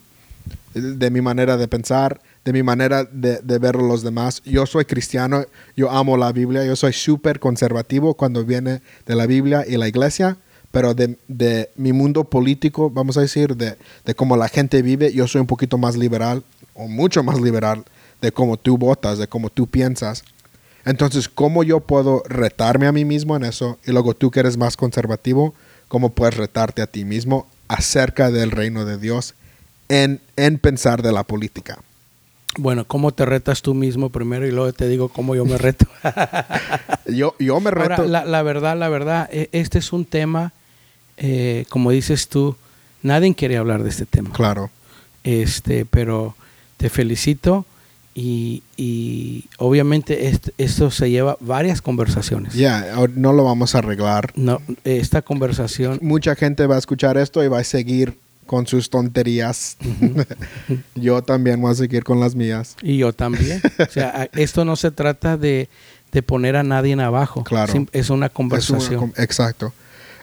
De mi manera de pensar, de mi manera de, ver a los demás. Yo soy cristiano, yo amo la Biblia, yo soy súper conservativo cuando viene de la Biblia y la iglesia, pero de, de mi mundo político, vamos a decir, de, de cómo la gente vive, yo soy un poquito más liberal, o mucho más liberal, de cómo tú votas, de cómo tú piensas. Entonces, ¿cómo yo puedo retarme a mí mismo en eso? Y luego tú que eres más conservativo, cómo puedes retarte a ti mismo acerca del reino de Dios en, en pensar de la política. Bueno, ¿cómo te retas tú mismo primero y luego te digo cómo yo me reto? [LAUGHS] yo, yo me reto. Ahora, la, la, verdad, la verdad, e, este es un tema, eh, como dices tú, nadie quiere hablar de este tema. Claro. Este, pero te felicito y, y obviamente esto, esto, se lleva varias conversaciones. Ya, yeah, no lo vamos a arreglar. No, esta conversación. Mucha gente va a escuchar esto y va a seguir con sus tonterías. [LAUGHS] Yo también voy a seguir con las mías. Y yo también. o sea, esto no se trata de, de, poner a nadie en abajo. Claro. Es una conversación. Es una, exacto.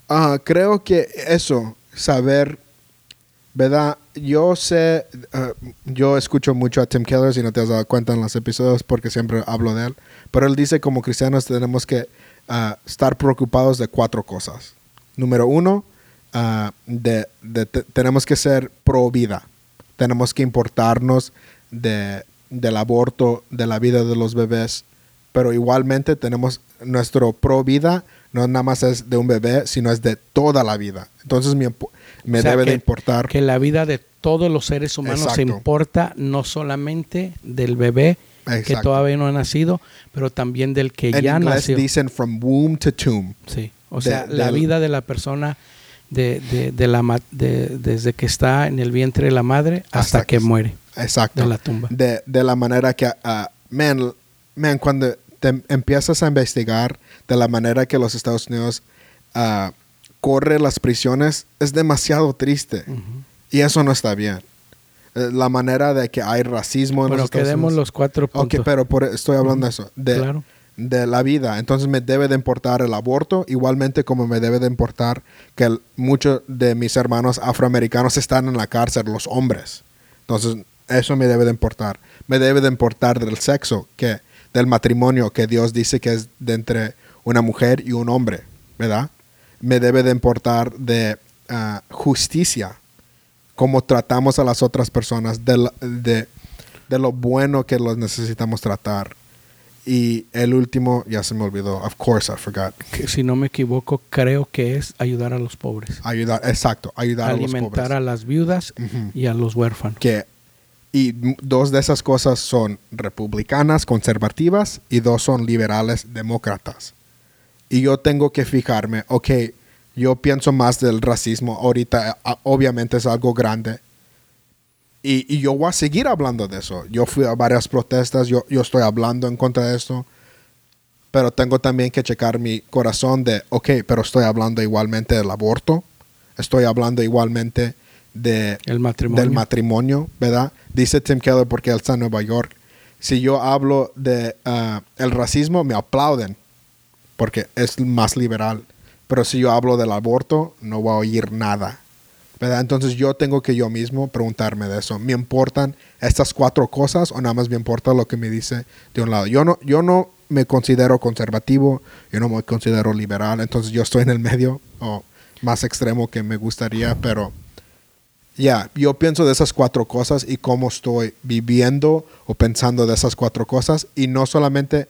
Uh, creo que eso, saber, ¿verdad? Yo sé, uh, yo escucho mucho a Tim Keller, si no te has dado cuenta en los episodios, porque siempre hablo de él. Pero él dice como cristianos tenemos que uh, estar preocupados de cuatro cosas. Número uno, Uh, de, de te, tenemos que ser pro vida. Tenemos que importarnos de, del aborto, de la vida de los bebés. Pero igualmente tenemos nuestro pro vida, no nada más es de un bebé, sino es de toda la vida. Entonces me, me o sea, debe que, de importar. Que la vida de todos los seres humanos Exacto. se importa no solamente del bebé Exacto. que todavía no ha nacido, pero también del que en ya nació. dicen from womb to tomb. Sí. O De- sea, la del- vida de la persona de, de, de la desde que está en el vientre de la madre hasta, Hasta que, que- muere Exacto. de la tumba. de, de la manera que, ah, man, man, cuando te empiezas a investigar de la manera que los Estados Unidos ah, corre las prisiones, es demasiado triste. Y eso no está bien. Eh, La manera de que hay racismo en Pero los Estados quedemos Unidos. los cuatro puntos. Ok, pero por- estoy hablando de eso. De, Claro. De la vida. Entonces me debe de importar el aborto, igualmente como me debe de importar que muchos de mis hermanos afroamericanos están en la cárcel, los hombres. Entonces eso me debe de importar. Me debe de importar del sexo, que del matrimonio que Dios dice que es de entre una mujer y un hombre, ¿verdad? Me debe de importar de ah, justicia, cómo tratamos a las otras personas, de, de, de lo bueno que los necesitamos tratar. Y el último, ya se me olvidó. Of course, I forgot. Que, si no me equivoco, creo que es ayudar a los pobres. Ayudar, exacto, ayudar a los alimentar pobres. a las viudas y a los huérfanos. Que, y dos de esas cosas son republicanas, conservativas, y dos son liberales, demócratas. Y yo tengo que fijarme, ok, yo pienso más del racismo ahorita, a- obviamente es algo grande. Y, y yo voy a seguir hablando de eso. Yo fui a varias protestas, yo, yo estoy hablando en contra de esto. Pero tengo también que checar mi corazón de, ok, pero estoy hablando igualmente del aborto. Estoy hablando igualmente de, El matrimonio. del matrimonio, ¿verdad? Dice Tim Keller porque él está en Nueva York. Si yo hablo de ah, el racismo, me aplauden porque es más liberal. Pero si yo hablo del aborto, no voy a oír nada. ¿Verdad? Entonces yo tengo que yo mismo preguntarme de eso. ¿Me importan estas cuatro cosas o nada más me importa lo que me dice de un lado? Yo no, yo no me considero conservativo, yo no me considero liberal, entonces yo estoy en el medio o más extremo que me gustaría, pero ya, yo pienso de esas cuatro cosas y cómo estoy viviendo o pensando de esas cuatro cosas y no solamente,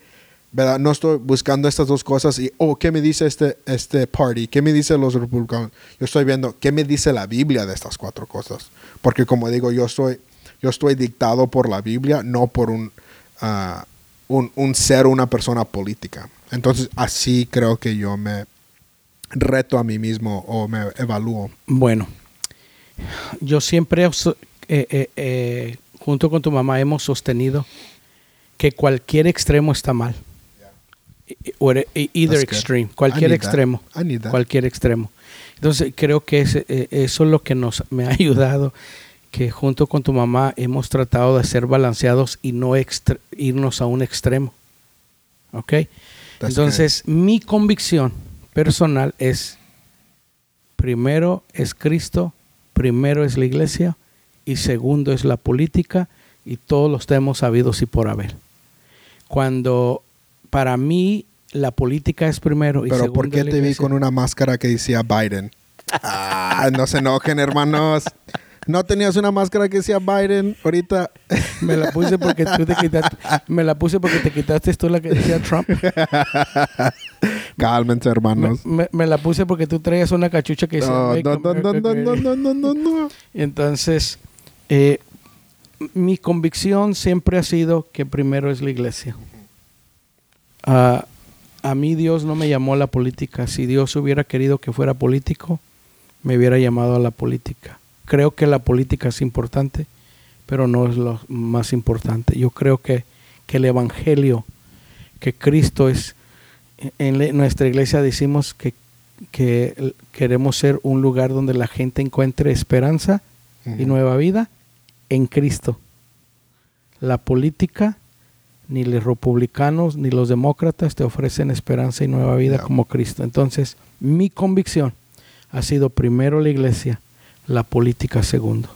No estoy buscando estas dos cosas y, oh, ¿qué me dice este, este party? ¿Qué me dice los republicanos? Yo estoy viendo, ¿qué me dice la Biblia de estas cuatro cosas? Porque como digo, yo estoy, yo estoy dictado por la Biblia, no por un, ah, un, un ser, una persona política. Entonces, así creo que yo me reto a mí mismo o me evalúo. Bueno, yo siempre, eh, eh, eh, junto con tu mamá, hemos sostenido que cualquier extremo está mal. E- Either good. extreme, cualquier extremo, cualquier extremo. Entonces creo que ese- eh, eso es lo que nos me ha [LAUGHS] ayudado, que junto con tu mamá hemos tratado de ser balanceados y no irnos a un extremo. ¿Ok? That's Entonces mi convicción personal es, primero es Cristo, primero es la iglesia y segundo es la política y todos los temas sabidos y por haber. Cuando para mí la política es primero y Pero ¿por qué te vi con una máscara que decía Biden? Ah, no se enojen, hermanos. ¿No tenías una máscara que decía Biden ahorita? Me la puse porque tú te quitaste, me la puse porque te quitaste tú la que decía Trump. Cálmense, hermanos. Me, me la puse porque tú traías una cachucha que. No, no, no, no, no, no, no, no, no. Entonces, eh, mi convicción siempre ha sido que primero es la iglesia. A mí Dios no me llamó a la política. Si Dios hubiera querido que fuera político, me hubiera llamado a la política. Creo que la política es importante, pero no es lo más importante. Yo creo que, que el Evangelio, que Cristo es, en nuestra iglesia decimos que, que queremos ser un lugar donde la gente encuentre esperanza y nueva vida en Cristo. La política, ni los republicanos, ni los demócratas te ofrecen esperanza y nueva vida como Cristo. Entonces, mi convicción ha sido primero la iglesia, la política segundo.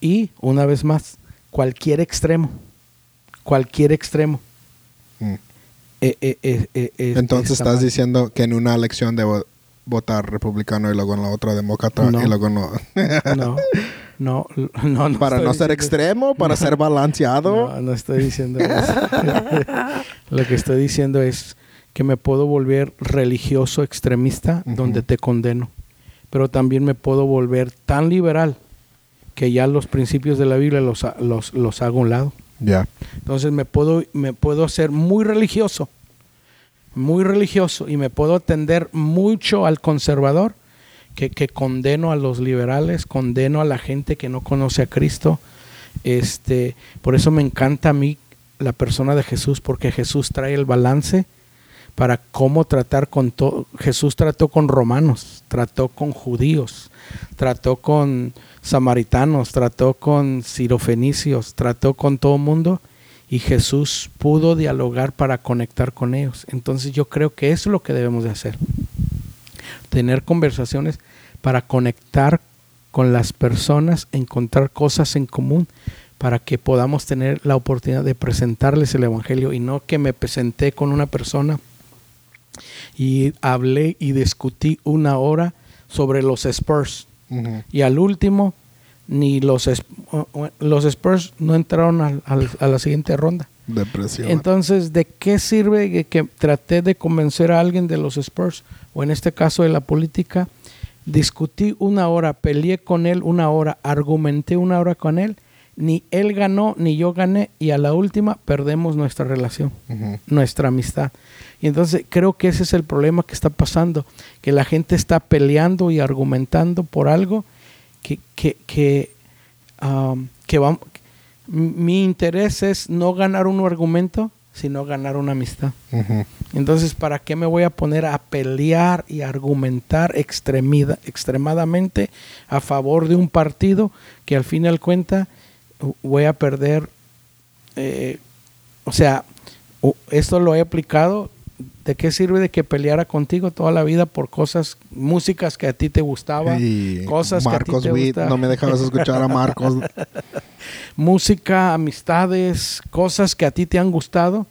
Y, una vez más, cualquier extremo, cualquier extremo. Mm. eh, eh, eh, eh, es- Entonces está estás mal. diciendo que en una elección debo votar republicano y luego en la otra demócrata No. y luego no. No, [LAUGHS] no, [LAUGHS] no, no para no ser extremo, [LAUGHS] para ser balanceado. No, no estoy diciendo eso. [LAUGHS] Lo que estoy diciendo es que me puedo volver religioso extremista donde te condeno, pero también me puedo volver tan liberal que ya los principios de la Biblia los, los, los hago a un lado. Ya. Entonces me puedo, me puedo hacer muy religioso, muy religioso y me puedo tender mucho al conservador, que, condeno a los liberales, condeno a la gente que no conoce a Cristo. Este, por eso me encanta a mí la persona de Jesús, porque Jesús trae el balance para cómo tratar con todo. Jesús trató con romanos, trató con judíos, trató con samaritanos, trató con sirofenicios, trató con todo mundo y Jesús pudo dialogar para conectar con ellos. Entonces yo creo que eso es lo que debemos de hacer. Tener conversaciones para conectar con las personas, encontrar cosas en común para que podamos tener la oportunidad de presentarles el Evangelio y no que me presenté con una persona y hablé y discutí una hora sobre los Spurs. Y al último, ni los, los Spurs no entraron al- al- a la siguiente ronda. Depresión. Entonces, ¿de qué sirve que, que traté de convencer a alguien de los Spurs, o en este caso de la política? Discutí una hora, peleé con él una hora, argumenté una hora con él, ni él ganó, ni yo gané, y a la última perdemos nuestra relación nuestra amistad. Y entonces creo que ese es el problema que está pasando, que la gente está peleando y argumentando por algo que, que, que, um, que va- mi interés es no ganar un argumento, sino ganar una amistad. Entonces, ¿para qué me voy a poner a pelear y argumentar extremida, extremadamente a favor de un partido que al fin y al cuenta uh, voy a perder? eh, o sea, esto lo he aplicado. ¿De qué sirve de que peleara contigo toda la vida por cosas, músicas que a ti te gustaban, Y cosas que a Marcos ti te Witt, no me dejabas escuchar a Marcos. [LAUGHS] música, amistades, cosas que a ti te han gustado,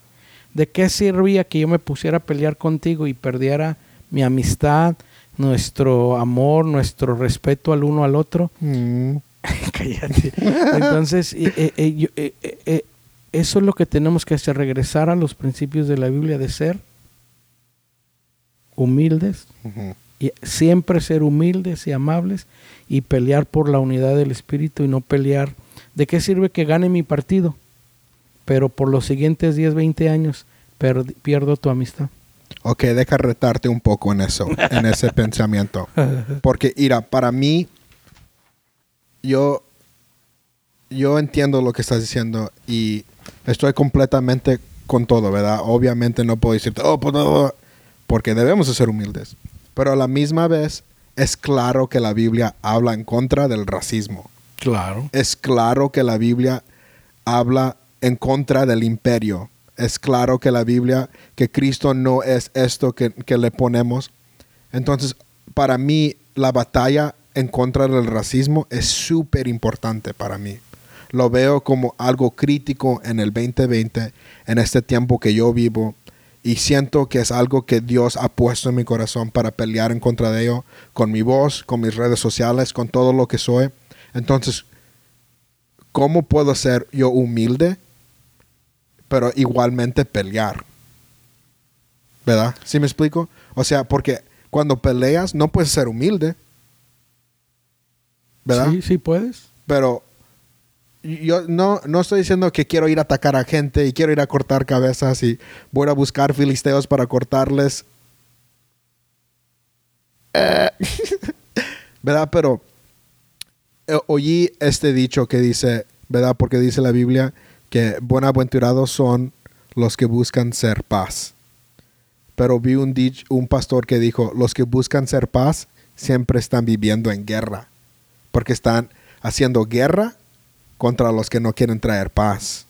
¿de qué servía que yo me pusiera a pelear contigo y perdiera mi amistad, nuestro amor, nuestro respeto al uno al otro? [LAUGHS] Mm. [LAUGHS] Cállate. Entonces, eh, eh, eh, eso es lo que tenemos que hacer, regresar a los principios de la Biblia de ser humildes, y siempre ser humildes y amables y pelear por la unidad del espíritu y no pelear. ¿De qué sirve que gane mi partido? Pero por los siguientes 10, 20 años pierdo tu amistad. Ok, deja retarte un poco en eso, [LAUGHS] en ese pensamiento. Porque, mira, para mí, yo, yo entiendo lo que estás diciendo y estoy completamente con todo, ¿verdad? Obviamente no puedo decirte, oh, pues, no", porque debemos de ser humildes. Pero a la misma vez, es claro que la Biblia habla en contra del racismo. Claro. Es claro que la Biblia habla en contra del imperio. Es claro que la Biblia, que Cristo no es esto que, que le ponemos. Entonces, para mí, la batalla en contra del racismo es súper importante para mí. Lo veo como algo crítico en el 2020, en este tiempo que yo vivo, y siento que es algo que Dios ha puesto en mi corazón para pelear en contra de ello, con mi voz, con mis redes sociales, con todo lo que soy. Entonces, ¿cómo puedo ser yo humilde, pero igualmente pelear? ¿Verdad? ¿Sí me explico? O sea, porque cuando peleas no puedes ser humilde. ¿Verdad? Sí, sí puedes. Pero yo no, no estoy diciendo que quiero ir a atacar a gente y quiero ir a cortar cabezas y voy a buscar filisteos para cortarles. Eh, [LAUGHS] ¿Verdad? Pero eh, oí este dicho que dice, ¿verdad? Porque dice la Biblia que buenaventurados son los que buscan ser paz. Pero vi un, un pastor que dijo, los que buscan ser paz siempre están viviendo en guerra, porque están haciendo guerra contra los que no quieren traer paz.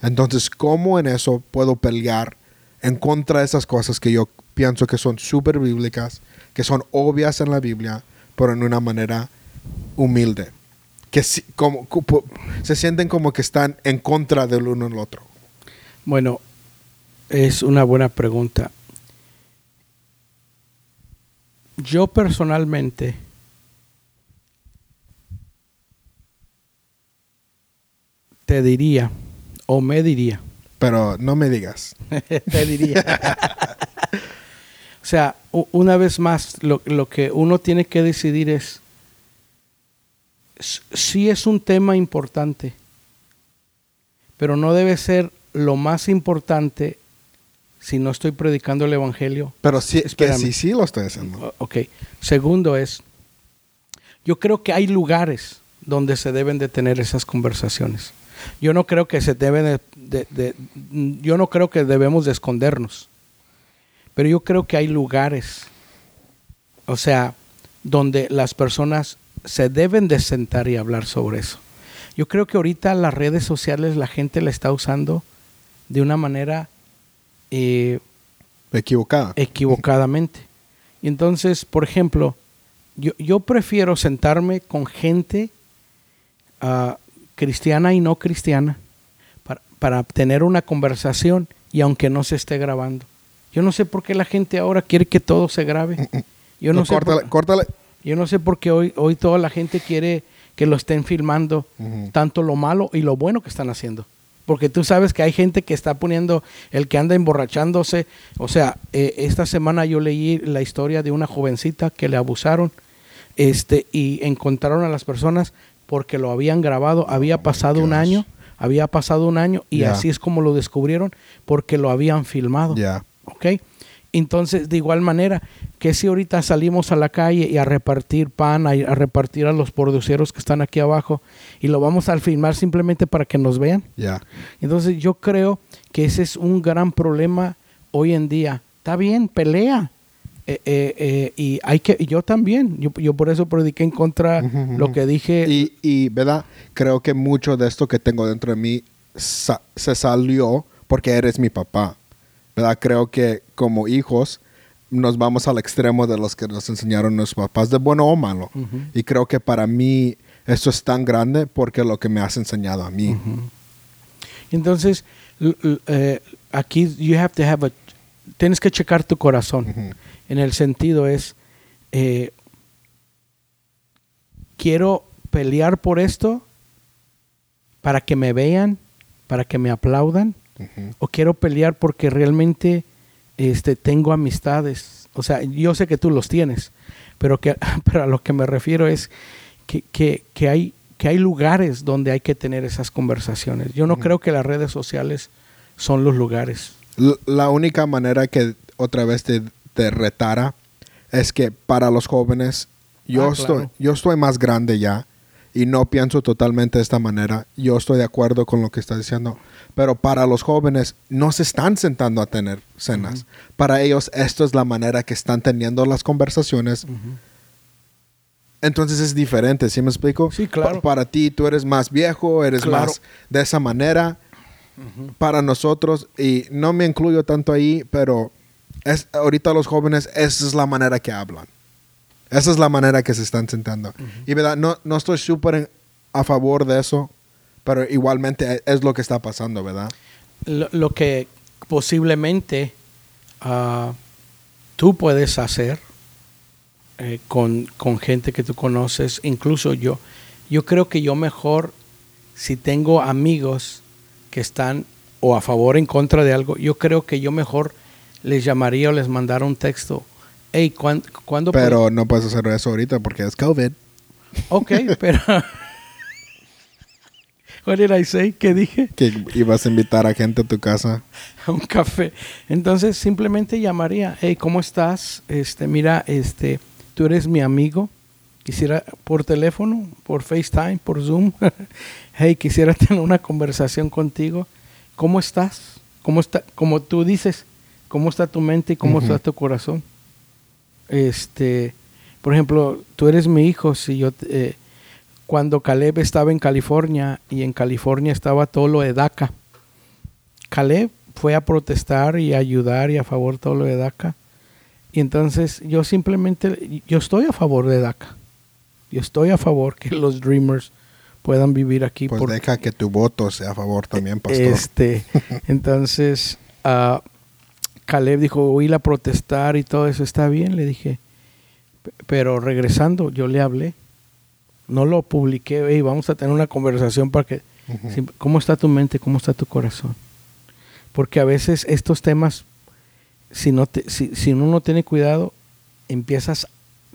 Entonces, ¿cómo en eso puedo pelear en contra de esas cosas que yo pienso que son súper bíblicas, que son obvias en la Biblia, pero en una manera humilde? Que sí- como, se sienten como que están en contra del uno del otro. Bueno, es una buena pregunta. Yo personalmente te diría, o me diría, Pero no me digas. [LAUGHS] te diría. o sea, una vez más, lo, lo que uno tiene que decidir es si es un tema importante, pero no debe ser lo más importante si no estoy predicando el Evangelio. Pero sí, que Espérame. sí, sí lo estoy haciendo. Ok. Segundo es, yo creo que hay lugares donde se deben de tener esas conversaciones. Yo no creo que se deben de, de- de- yo no creo que debemos de escondernos. Pero yo creo que hay lugares, o sea, donde las personas se deben de sentar y hablar sobre eso. Yo creo que ahorita las redes sociales la gente la está usando de una manera eh, Equivocada. equivocadamente. Y entonces, por ejemplo, yo, yo prefiero sentarme con gente ah, cristiana y no cristiana para, para tener una conversación y aunque no se esté grabando. Yo no sé por qué la gente ahora quiere que todo se grabe. Yo no, No, sé córtale, por, córtale. yo no sé por qué hoy, hoy toda la gente quiere que lo estén filmando, Ujú. tanto lo malo y lo bueno que están haciendo. Porque tú sabes que hay gente que está poniendo el que anda emborrachándose. O sea, eh, esta semana yo leí la historia de una jovencita que le abusaron este, y encontraron a las personas porque lo habían grabado. Había pasado un año, había pasado un año y así es como lo descubrieron porque lo habían filmado. Ya. ¿ok? Entonces, de igual manera, que si ahorita salimos a la calle y a repartir pan, a, a repartir a los produceros que están aquí abajo y lo vamos a filmar simplemente para que nos vean. Ya. Entonces, yo creo que ese es un gran problema hoy en día. Está bien, pelea. Eh, eh, eh, y hay que, y yo también, yo, yo por eso prediqué en contra Ujú, ujú. lo que dije. Y, y, ¿verdad? Creo que mucho de esto que tengo dentro de mí sa- se salió porque eres mi papá. ¿Verdad? Creo que como hijos nos vamos al extremo de los que nos enseñaron nuestros papás, de bueno o malo. Ujú. Y creo que para mí esto es tan grande porque lo que me has enseñado a mí. Entonces, eh, aquí you have to have a, tienes que checar tu corazón. En el sentido es, eh, quiero pelear por esto para que me vean, para que me aplaudan, o quiero pelear porque realmente este, tengo amistades. O sea, yo sé que tú los tienes, pero, que, [LAUGHS] pero a lo que me refiero es que, que- que hay, que hay lugares donde hay que tener esas conversaciones. Yo no creo que las redes sociales son los lugares. La única manera que otra vez te, te retara es que para los jóvenes, yo, Ah, estoy, claro. yo estoy más grande ya y no pienso totalmente de esta manera. Yo estoy de acuerdo con lo que estás diciendo. Pero para los jóvenes no se están sentando a tener cenas. Para ellos esto es la manera que están teniendo las conversaciones. Entonces es diferente, ¿sí me explico? Sí, claro. Pa- para ti tú eres más viejo, eres Claro. más de esa manera para nosotros y no me incluyo tanto ahí, pero es ahorita los jóvenes esa es la manera que hablan. Esa es la manera que se están sentando. Y verdad, no, no estoy súper a favor de eso, pero igualmente e- es lo que está pasando, ¿verdad? lo, lo que posiblemente ah, tú puedes hacer eh, con, con gente que tú conoces, incluso yo. Yo creo que yo mejor, si tengo amigos que están o a favor o en contra de algo, yo creo que yo mejor les llamaría o les mandara un texto. Hey, ¿cuán- ¿cuándo? puede- Pero no puedes hacer eso ahorita porque es COVID. Ok, [LAUGHS] pero... What did I say? ¿Qué dije? Que ibas a invitar a gente a tu casa. [LAUGHS] a un café. Entonces simplemente llamaría, hey, ¿cómo estás? Este, mira, este, tú eres mi amigo. Quisiera por teléfono, por FaceTime, por Zoom. [LAUGHS] hey, quisiera tener una conversación contigo. ¿Cómo estás? ¿Cómo está? Como tú dices, ¿cómo está tu mente y cómo está tu corazón? Este, por ejemplo, tú eres mi hijo. Si yo, eh, cuando Caleb estaba en California y en California estaba todo lo de DACA, Caleb fue a protestar y a ayudar y a favor de todo lo de DACA. Y entonces yo simplemente, yo estoy a favor de DACA. Yo estoy a favor que los Dreamers puedan vivir aquí. Pues porque- deja que tu voto sea a favor también, pastor. este, [LAUGHS] entonces, ah, Caleb dijo, oí la protestar y todo eso está bien, le dije. Pero regresando, yo le hablé. No lo publiqué, "Ey, vamos a tener una conversación para que... ¿Cómo está tu mente? ¿Cómo está tu corazón? Porque a veces estos temas, si, no te- si, si uno no tiene cuidado, empiezas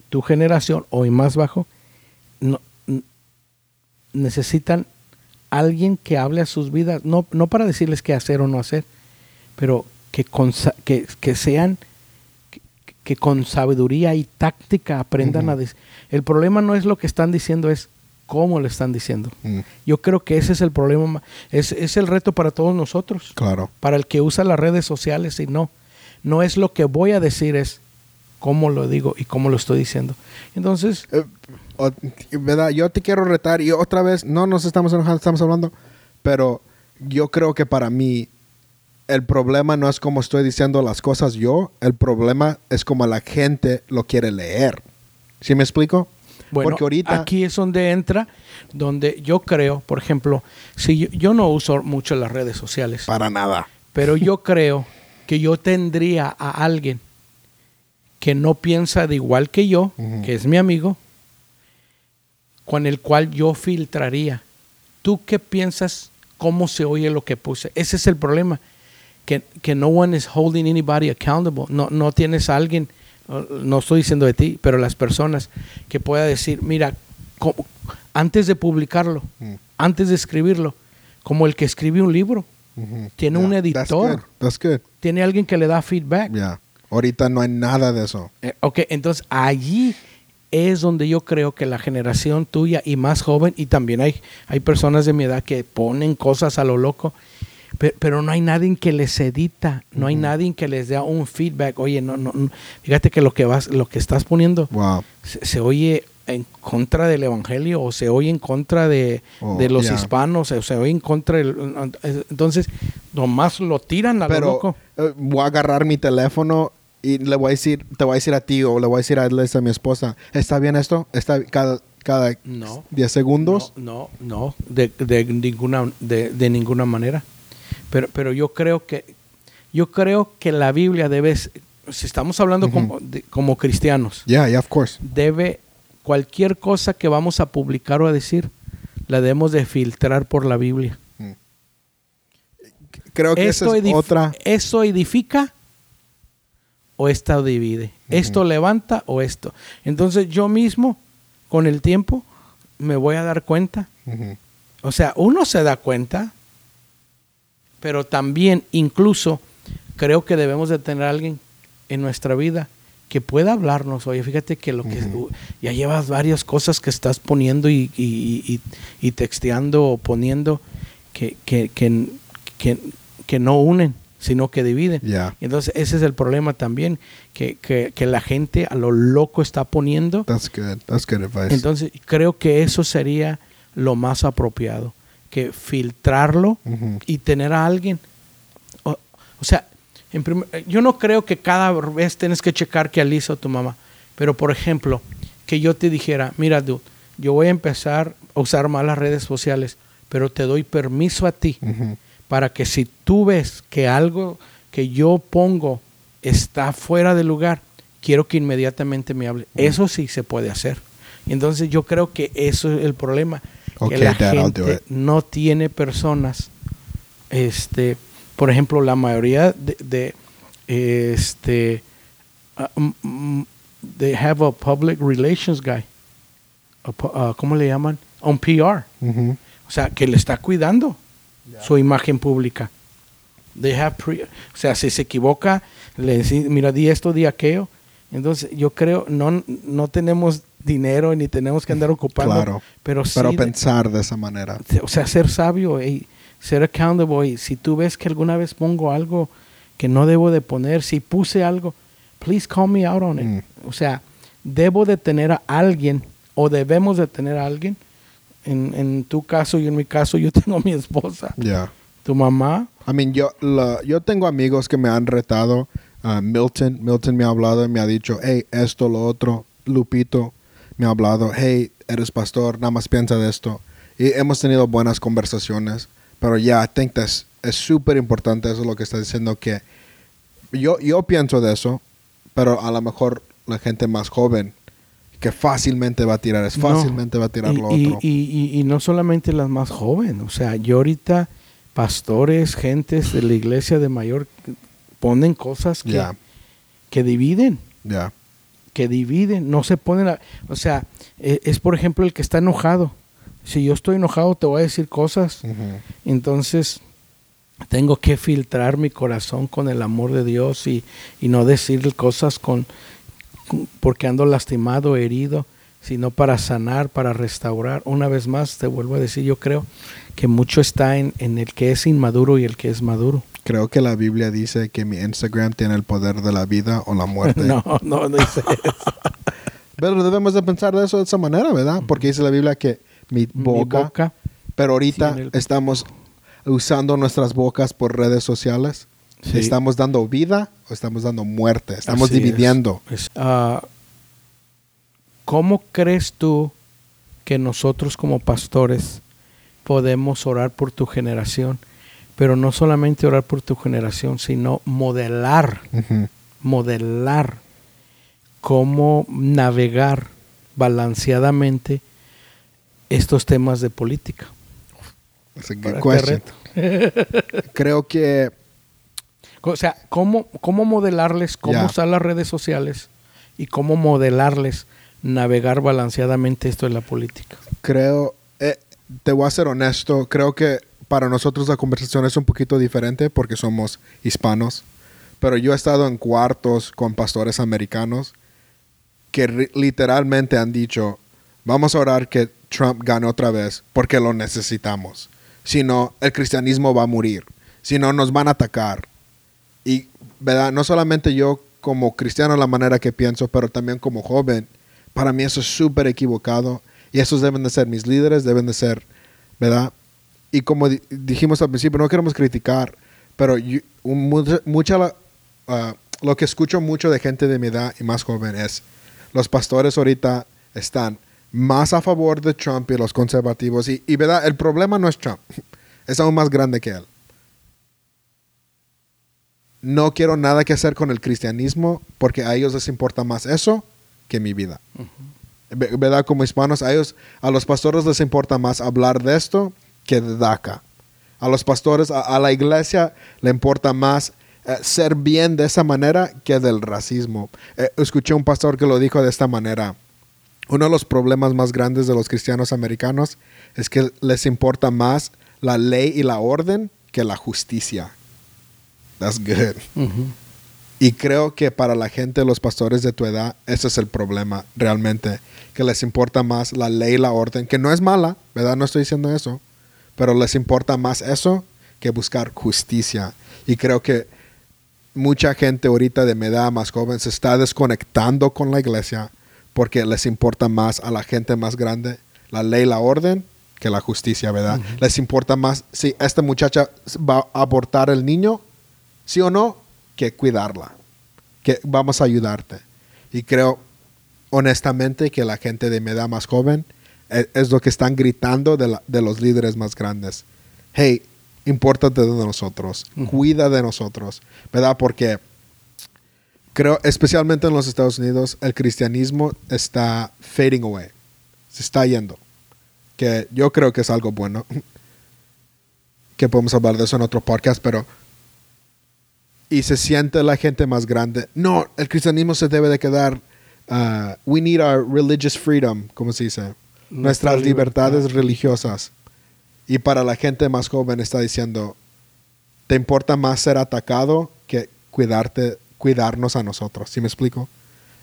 tu generación o y más bajo, no, necesitan alguien que hable a sus vidas, no, no para decirles qué hacer o no hacer, pero que, con, que, que sean, que, que con sabiduría y táctica aprendan a decir. El problema no es lo que están diciendo, es cómo lo están diciendo. Mm, Yo creo que ese es el problema, ma- es, es el reto para todos nosotros, claro. para el que usa las redes sociales y no. No es lo que voy a decir, es cómo lo digo y cómo lo estoy diciendo. Entonces, Eh, o- ¿verdad? Yo te quiero retar y otra vez, no nos estamos enojando, estamos hablando, pero yo creo que para mí el problema no es como estoy diciendo las cosas yo, el problema es como la gente lo quiere leer. ¿Sí me explico? Bueno, Porque ahorita... aquí es donde entra, donde yo creo, por ejemplo, si yo, yo no uso mucho las redes sociales, Para nada. pero yo [LAUGHS] creo que yo tendría a alguien que no piensa de igual que yo, que es mi amigo, con el cual yo filtraría. ¿Tú qué piensas? ¿Cómo se oye lo que puse? Ese es el problema, que, que no one is holding anybody accountable. No, no tienes a alguien, no estoy diciendo de ti, pero las personas que pueda decir, mira, antes de publicarlo, Mm. antes de escribirlo, como el que escribe un libro. Tiene un That's editor. good. That's good. tiene alguien que le da feedback. Yeah. Ahorita no hay nada de eso. Eh, ok, entonces allí es donde yo creo que la generación tuya y más joven, y también hay, hay personas de mi edad que ponen cosas a lo loco, pe- pero, no hay nadie que les edita, no hay nadie que les dé un feedback. Oye, no, no, no, fíjate que lo que vas, lo que estás poniendo Wow. se, se oye en contra del evangelio o se oye en contra de, Oh, de los yeah. hispanos, o se oye en contra del, entonces nomás lo tiran a lo Pero loco. eh, voy a agarrar mi teléfono y le voy a decir, te voy a decir a ti o le voy a decir a, mi esposa, ¿está bien esto? ¿Está cada, cada No. 10 segundos? No, no, no, de, de ninguna, de, de ninguna manera. Pero, pero yo creo que, yo creo que la Biblia debe, si estamos hablando como, de- como cristianos, Yeah, yeah, of course. debe cualquier cosa que vamos a publicar o a decir, la debemos de filtrar por la Biblia. Creo que Esto, esa es otra. ¿Esto edifica o esto divide? ¿Esto levanta o esto? Entonces yo mismo, con el tiempo, me voy a dar cuenta. O sea, uno se da cuenta, pero también incluso creo que debemos de tener a alguien en nuestra vida que pueda hablarnos. Oye, fíjate que lo que ya llevas varias cosas que estás poniendo y, y- y- y texteando o poniendo que, que, que, que- que no unen, sino que dividen. Yeah, Entonces ese es el problema también, que, que- que la gente a lo loco está poniendo that's good. That's good advice. entonces, creo que eso sería lo más apropiado, que filtrarlo y tener a alguien. O, o sea, en primer- yo no creo que cada vez tienes que checar que Alisa o tu mamá, pero por ejemplo, que yo te dijera, mira, dude, yo voy a empezar a usar más las redes sociales, pero te doy permiso a ti. Para que si tú ves que algo que yo pongo está fuera de lugar, quiero que inmediatamente me hable. Eso sí se puede hacer. Y Entonces yo creo que eso es el problema, Okay, que la Dad, gente no tiene personas, este, por ejemplo, la mayoría de, de- este, ah, mm, mm, they have a public relations guy. A ah, ¿Cómo le llaman? Un PR. O sea, que le está cuidando su imagen pública. They have pre- o sea, si se equivoca, le dice, mira, di esto, di aquello. Entonces, yo creo, no, no tenemos dinero ni tenemos que andar ocupando. Claro. Pero Pero pensar de esa manera. o sea, ser sabio y ser accountable. Y si tú ves que alguna vez pongo algo que no debo de poner, si puse algo, please call me out on it. Mm. O sea, debo de tener a alguien o debemos de tener a alguien. En, en tu caso y en mi caso, yo [LAUGHS] tengo a mi esposa, Ya. tu mamá. I mean, yo, la- yo tengo amigos que me han retado. Uh, Milton, Milton me ha hablado y me ha dicho, hey, esto, lo otro. Lupito me ha hablado, hey, eres pastor, nada más piensa de esto. Y hemos tenido buenas conversaciones. Pero ya, I think that's- es súper importante eso lo que está diciendo que yo, yo pienso de eso, pero a lo mejor la gente más joven que fácilmente va a tirar, es No. fácilmente va a tirar y, lo otro. y- y- y no solamente las más jóvenes, o sea, yo ahorita, pastores, gentes de la iglesia de mayor, ponen cosas que, que dividen. ya. que dividen, no se ponen a, o sea, e- es por ejemplo el que está enojado. Si yo estoy enojado te voy a decir cosas, entonces tengo que filtrar mi corazón con el amor de Dios y, y no decir cosas con- porque ando lastimado, herido, sino para sanar, para restaurar. Una vez más te vuelvo a decir, yo creo que mucho está en, en el que es inmaduro y el que es maduro. Creo que la Biblia dice que mi Instagram tiene el poder de la vida o la muerte. [LAUGHS] No, no, no dice eso. [LAUGHS] Pero debemos de pensar de eso de esa manera, ¿verdad? Porque dice la Biblia que mi Mi boca, boca pero ahorita el- estamos usando nuestras bocas por redes sociales. Sí. ¿Estamos dando vida o estamos dando muerte? Estamos Así dividiendo. Es- ah, ¿Cómo crees tú que nosotros como pastores podemos orar por tu generación? Pero no solamente orar por tu generación, sino modelar, modelar cómo navegar balanceadamente estos temas de política. [LAUGHS] Creo que O sea, cómo, cómo modelarles, cómo Ya. usar las redes sociales y cómo modelarles navegar balanceadamente esto de la política. creo, eh, te voy a ser honesto, creo que para nosotros la conversación es un poquito diferente porque somos hispanos, pero yo he estado en cuartos con pastores americanos que literalmente han dicho, vamos a orar que Trump gane otra vez porque lo necesitamos. Si no, el cristianismo va a morir. Si no, nos van a atacar. Y, ¿verdad? No solamente yo como cristiano la manera que pienso, pero también como joven, para mí eso es súper equivocado. Y esos deben de ser mis líderes, deben de ser, ¿verdad? Y como di- dijimos al principio, no queremos criticar, pero yo- un- mucha, mucha la- ah, lo que escucho mucho de gente de mi edad y más joven es, los pastores ahorita están más a favor de Trump y los conservativos. Y, y ¿verdad? El problema no es Trump, [LAUGHS] es aún más grande que él. No quiero nada que hacer con el cristianismo porque a ellos les importa más eso que mi vida. Ve- ¿Verdad? Como hispanos, a ellos, a los pastores les importa más hablar de esto que de DACA. A los pastores, a, a la iglesia le importa más eh, ser bien de esa manera que del racismo. Eh, escuché un pastor que lo dijo de esta manera. Uno de los problemas más grandes de los cristianos americanos es que les importa más la ley y la orden que la justicia. That's good. Y creo que para la gente, los pastores de tu edad, ese es el problema realmente, que les importa más la ley y la orden, que no es mala, ¿verdad? No estoy diciendo eso, pero les importa más eso que buscar justicia. Y creo que mucha gente ahorita de mi edad más joven se está desconectando con la iglesia porque les importa más a la gente más grande la ley y la orden que la justicia, ¿verdad? Les importa más si esta muchacha va a abortar el niño, sí o no, que cuidarla, que vamos a ayudarte. Y creo honestamente que la gente de mi edad más joven es, es lo que están gritando de, la- de los líderes más grandes. Hey, impórtate de nosotros, cuida de nosotros, ¿verdad? Porque creo, especialmente en los Estados Unidos, el cristianismo está fading away, se está yendo, que yo creo que es algo bueno, [LAUGHS] que podemos hablar de eso en otro podcast, pero y se siente la gente más grande. No, el cristianismo se debe de quedar. uh, we need our religious freedom, ¿cómo se dice? Nuestra Nuestras libertades libertad. religiosas. Y para la gente más joven está diciendo, te importa más ser atacado que cuidarte, cuidarnos a nosotros. ¿Sí me explico?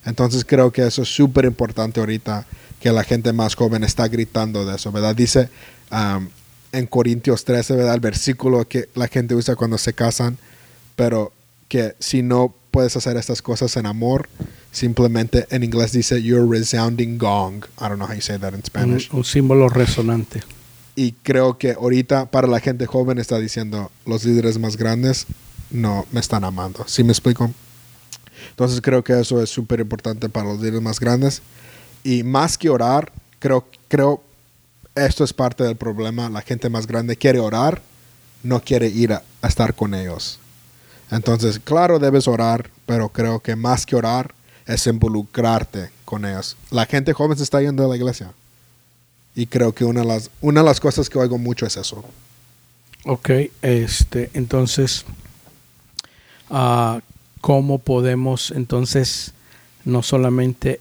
Entonces creo que eso es súper importante ahorita, que la gente más joven está gritando de eso, ¿verdad? Dice um, en Corintios 13, ¿verdad? El versículo que la gente usa cuando se casan, pero que si no puedes hacer estas cosas en amor, simplemente en inglés dice you're a resounding gong. I don't know how you say that in Un, Spanish. un símbolo resonante. Y creo que ahorita para la gente joven está diciendo los líderes más grandes no me están amando. ¿Sí me explico? Entonces creo que eso es súper importante para los líderes más grandes. Y más que orar, creo, creo esto es parte del problema. La gente más grande quiere orar, no quiere ir a, a estar con ellos. Entonces, claro, debes orar, pero creo que más que orar es involucrarte con ellos. La gente joven se está yendo de la iglesia. Y creo que una de las, una de las cosas que oigo mucho es eso. Ok, este, entonces, ah, ¿cómo podemos entonces no solamente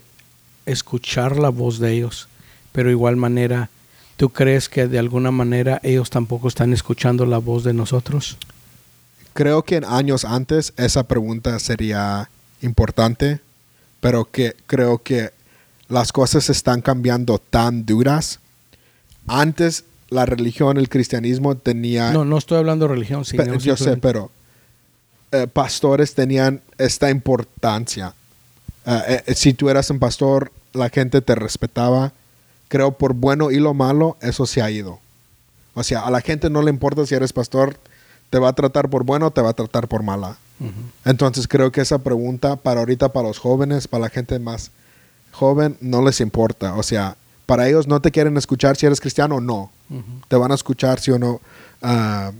escuchar la voz de ellos, pero igual manera, ¿tú crees que de alguna manera ellos tampoco están escuchando la voz de nosotros? Creo que en años antes esa pregunta sería importante, pero que creo que las cosas están cambiando tan duras. Antes la religión, el cristianismo tenía... No, no estoy hablando de religión, Pe- sino yo sé, pero eh, pastores tenían esta importancia. Eh, eh, si tú eras un pastor, la gente te respetaba. Creo por bueno y lo malo, eso se ha ido. O sea, a la gente no le importa si eres pastor, te va a tratar por bueno o te va a tratar por mala. Entonces creo que esa pregunta para ahorita, para los jóvenes, para la gente más joven, no les importa. O sea, para ellos no te quieren escuchar si eres cristiano o no te van a escuchar sí o no. Ah,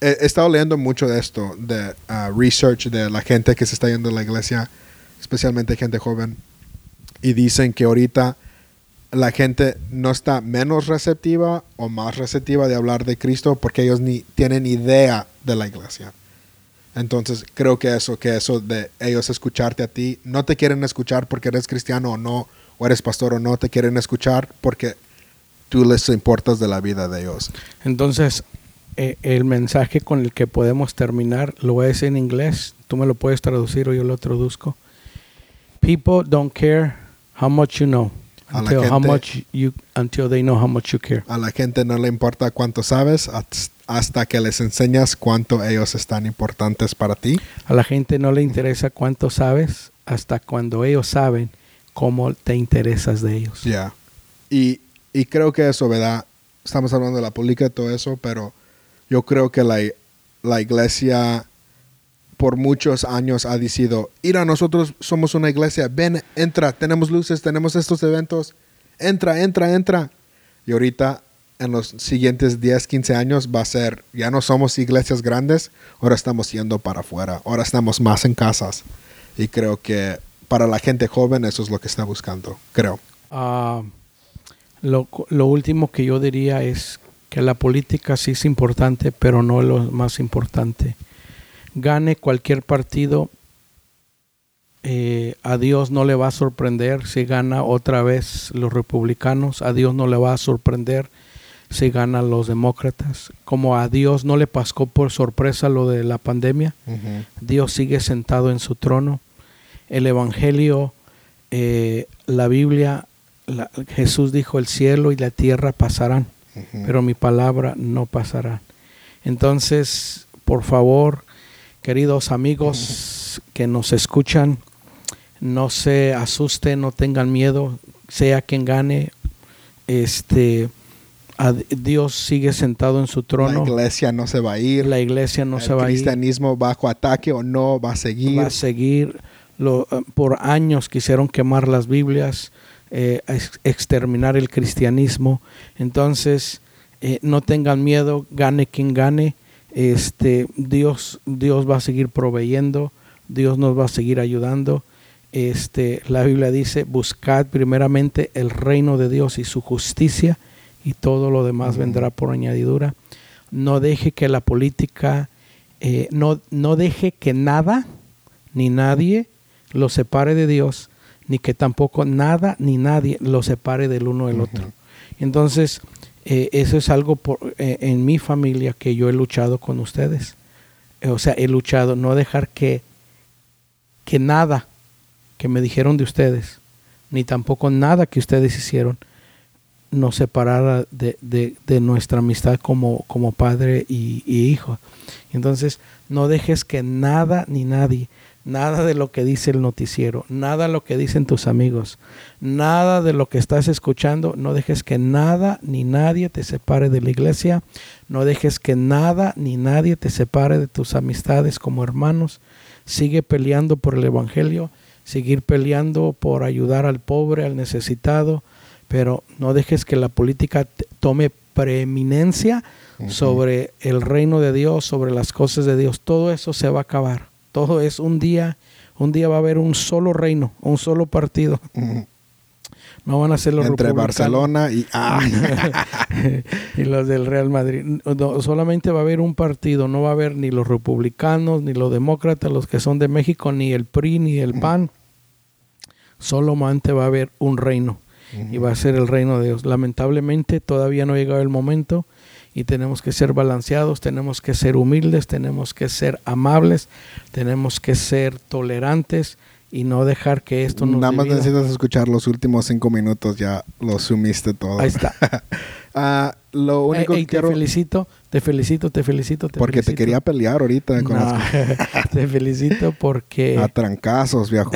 he, he estado leyendo mucho de esto, de ah, research de la gente que se está yendo a la iglesia, especialmente gente joven, y dicen que ahorita la gente no está menos receptiva o más receptiva de hablar de Cristo porque ellos ni tienen idea de la iglesia. Entonces creo que eso, que eso de ellos escucharte a ti, no te quieren escuchar porque eres cristiano o no, o eres pastor o no, te quieren escuchar porque tú les importas de la vida de ellos. Entonces, eh, el mensaje con el que podemos terminar lo decir en inglés. Tú me lo puedes traducir o yo lo traduzco. People don't care how much you know A la until how gente- much you until they know how much you care. A la gente no le importa cuánto sabes hasta que les enseñas cuánto ellos están importantes para ti. A la gente no le interesa cuánto sabes hasta cuando ellos saben cómo te interesas de ellos. Ya. Y, y creo que eso, ¿verdad? Estamos hablando de la política y todo eso, pero yo creo que la, la iglesia por muchos años ha decidido, ir a nosotros somos una iglesia, ven, entra, tenemos luces, tenemos estos eventos, entra, entra, entra. Y ahorita, en los siguientes 10, 15 años, va a ser, ya no somos iglesias grandes, ahora estamos yendo para afuera, ahora estamos más en casas. Y creo que para la gente joven eso es lo que está buscando, creo. Ah, lo, lo último que yo diría es que la política sí es importante, pero no lo más importante. Gane cualquier partido, eh, a Dios no le va a sorprender si gana otra vez los republicanos, a Dios no le va a sorprender si ganan los demócratas, como a Dios no le pasó por sorpresa lo de la pandemia. Dios sigue sentado en su trono. El Evangelio, eh, la Biblia, la- Jesús dijo, el cielo y la tierra pasarán, pero mi palabra no pasará. Entonces, por favor, queridos amigos que nos escuchan, no se asusten, no tengan miedo, sea quien gane, este, Dios sigue sentado en su La trono. iglesia no se va a ir. La iglesia no el se va a ir cristianismo bajo ataque o no va a seguir. va a seguir. Lo, eh, por años quisieron quemar las Biblias, eh, ex- exterminar el cristianismo. Entonces, eh, no tengan miedo, gane quien gane. Este, Dios, Dios va a seguir proveyendo, Dios nos va a seguir ayudando. Este, la Biblia dice, buscad primeramente el reino de Dios y su justicia y todo lo demás Ujú. vendrá por añadidura. No deje que la política eh, no, no deje que nada ni nadie lo separe de Dios, ni que tampoco nada ni nadie lo separe del uno del otro. Entonces, eh, eso es algo por, eh, en mi familia que yo he luchado con ustedes. o sea, he luchado, no dejar que, que nada que me dijeron de ustedes, ni tampoco nada que ustedes hicieron, nos separara de, de, nuestra amistad como, como padre y, hijo. Entonces, no dejes que nada ni nadie, nada de lo que dice el noticiero, nada de lo que dicen tus amigos, nada de lo que estás escuchando, no dejes que nada ni nadie te separe de la iglesia, no dejes que nada ni nadie te separe de tus amistades como hermanos. Sigue peleando por el Evangelio, seguir peleando por ayudar al pobre, al necesitado, pero no dejes que la política tome preeminencia sobre el reino de Dios, sobre las cosas de Dios. Todo eso se va a acabar. Todo es un día, un día va a haber un solo reino, un solo partido. No van a ser los entre Barcelona y ah. [LAUGHS] y los del Real Madrid. solamente va a haber un partido, no va a haber ni los republicanos, ni los demócratas, los que son de México, ni el PRI, ni el PAN. Solamente va a haber un reino y va a ser el reino de Dios. Lamentablemente todavía no ha llegado el momento y tenemos que ser balanceados, tenemos que ser humildes, tenemos que ser amables, tenemos que ser tolerantes y no dejar que esto nos Nada más necesitas escuchar los últimos cinco minutos, ya lo sumiste todo. Ahí está. [LAUGHS] Ah, lo único que te felicito, te felicito, te felicito, te Porque te quería pelear ahorita. [LAUGHS] te felicito porque... A trancazos, viejo.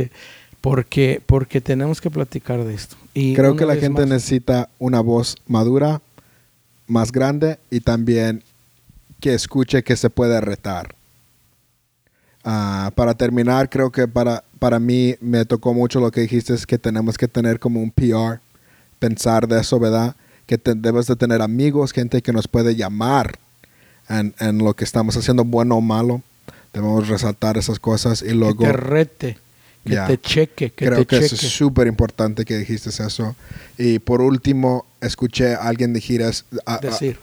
[LAUGHS] porque, porque tenemos que platicar de esto. Y Creo que la gente necesita una voz madura, más grande y también que escuche que se puede retar. Ah, para terminar, creo que para, para mí me tocó mucho lo que dijiste, es que tenemos que tener como un PR, pensar de eso, ¿verdad? Que debes de tener amigos, gente que nos puede llamar en, en, lo que estamos haciendo, bueno o malo. Debemos resaltar esas cosas y luego... Que te rete que te cheque, que Creo que es súper importante que dijiste eso. Y por último, escuché a alguien decir,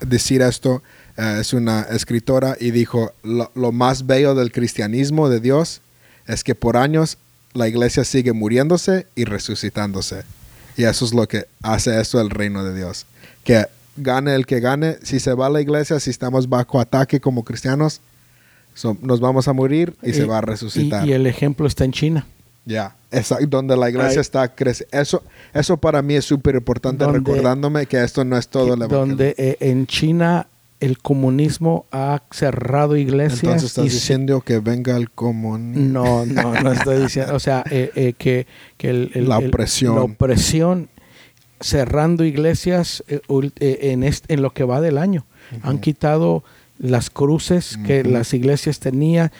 decir. esto, eh, es una escritora, y dijo, lo, más bello del cristianismo de Dios es que por años la iglesia sigue muriéndose y resucitándose. Y eso es lo que hace eso el reino de Dios. Que gane el que gane, si se va a la iglesia, si estamos bajo ataque como cristianos, nos vamos a morir y, se va a resucitar. y el ejemplo está en China. Ya, donde la iglesia está creciendo. Eso, eso para mí es súper importante, recordándome que esto no es todo la Donde eh, en China el comunismo ha cerrado iglesias. Entonces estás diciendo que venga el comunismo. No, no, no estoy diciendo. O sea, eh, eh, que, que la opresión. la opresión cerrando iglesias en, en lo que va del año. Han quitado las cruces que las iglesias tenían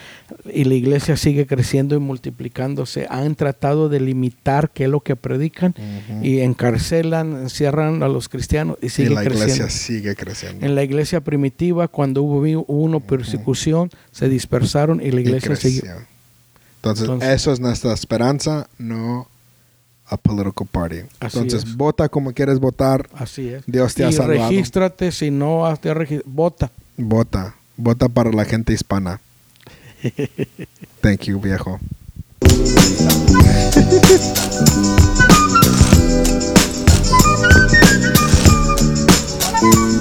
y la iglesia sigue creciendo y multiplicándose. Han tratado de limitar qué es lo que predican y encarcelan, encierran a los cristianos y sigue la creciendo. iglesia sigue creciendo. En la iglesia primitiva, cuando hubo una persecución, se dispersaron y la iglesia siguió. Entonces, eso es nuestra esperanza, no a political party. Entonces, vota como quieres votar. Así es. Dios te ha salvado. regístrate si no has te vota. Vota, vota para la gente hispana. Thank you, viejo. [LAUGHS]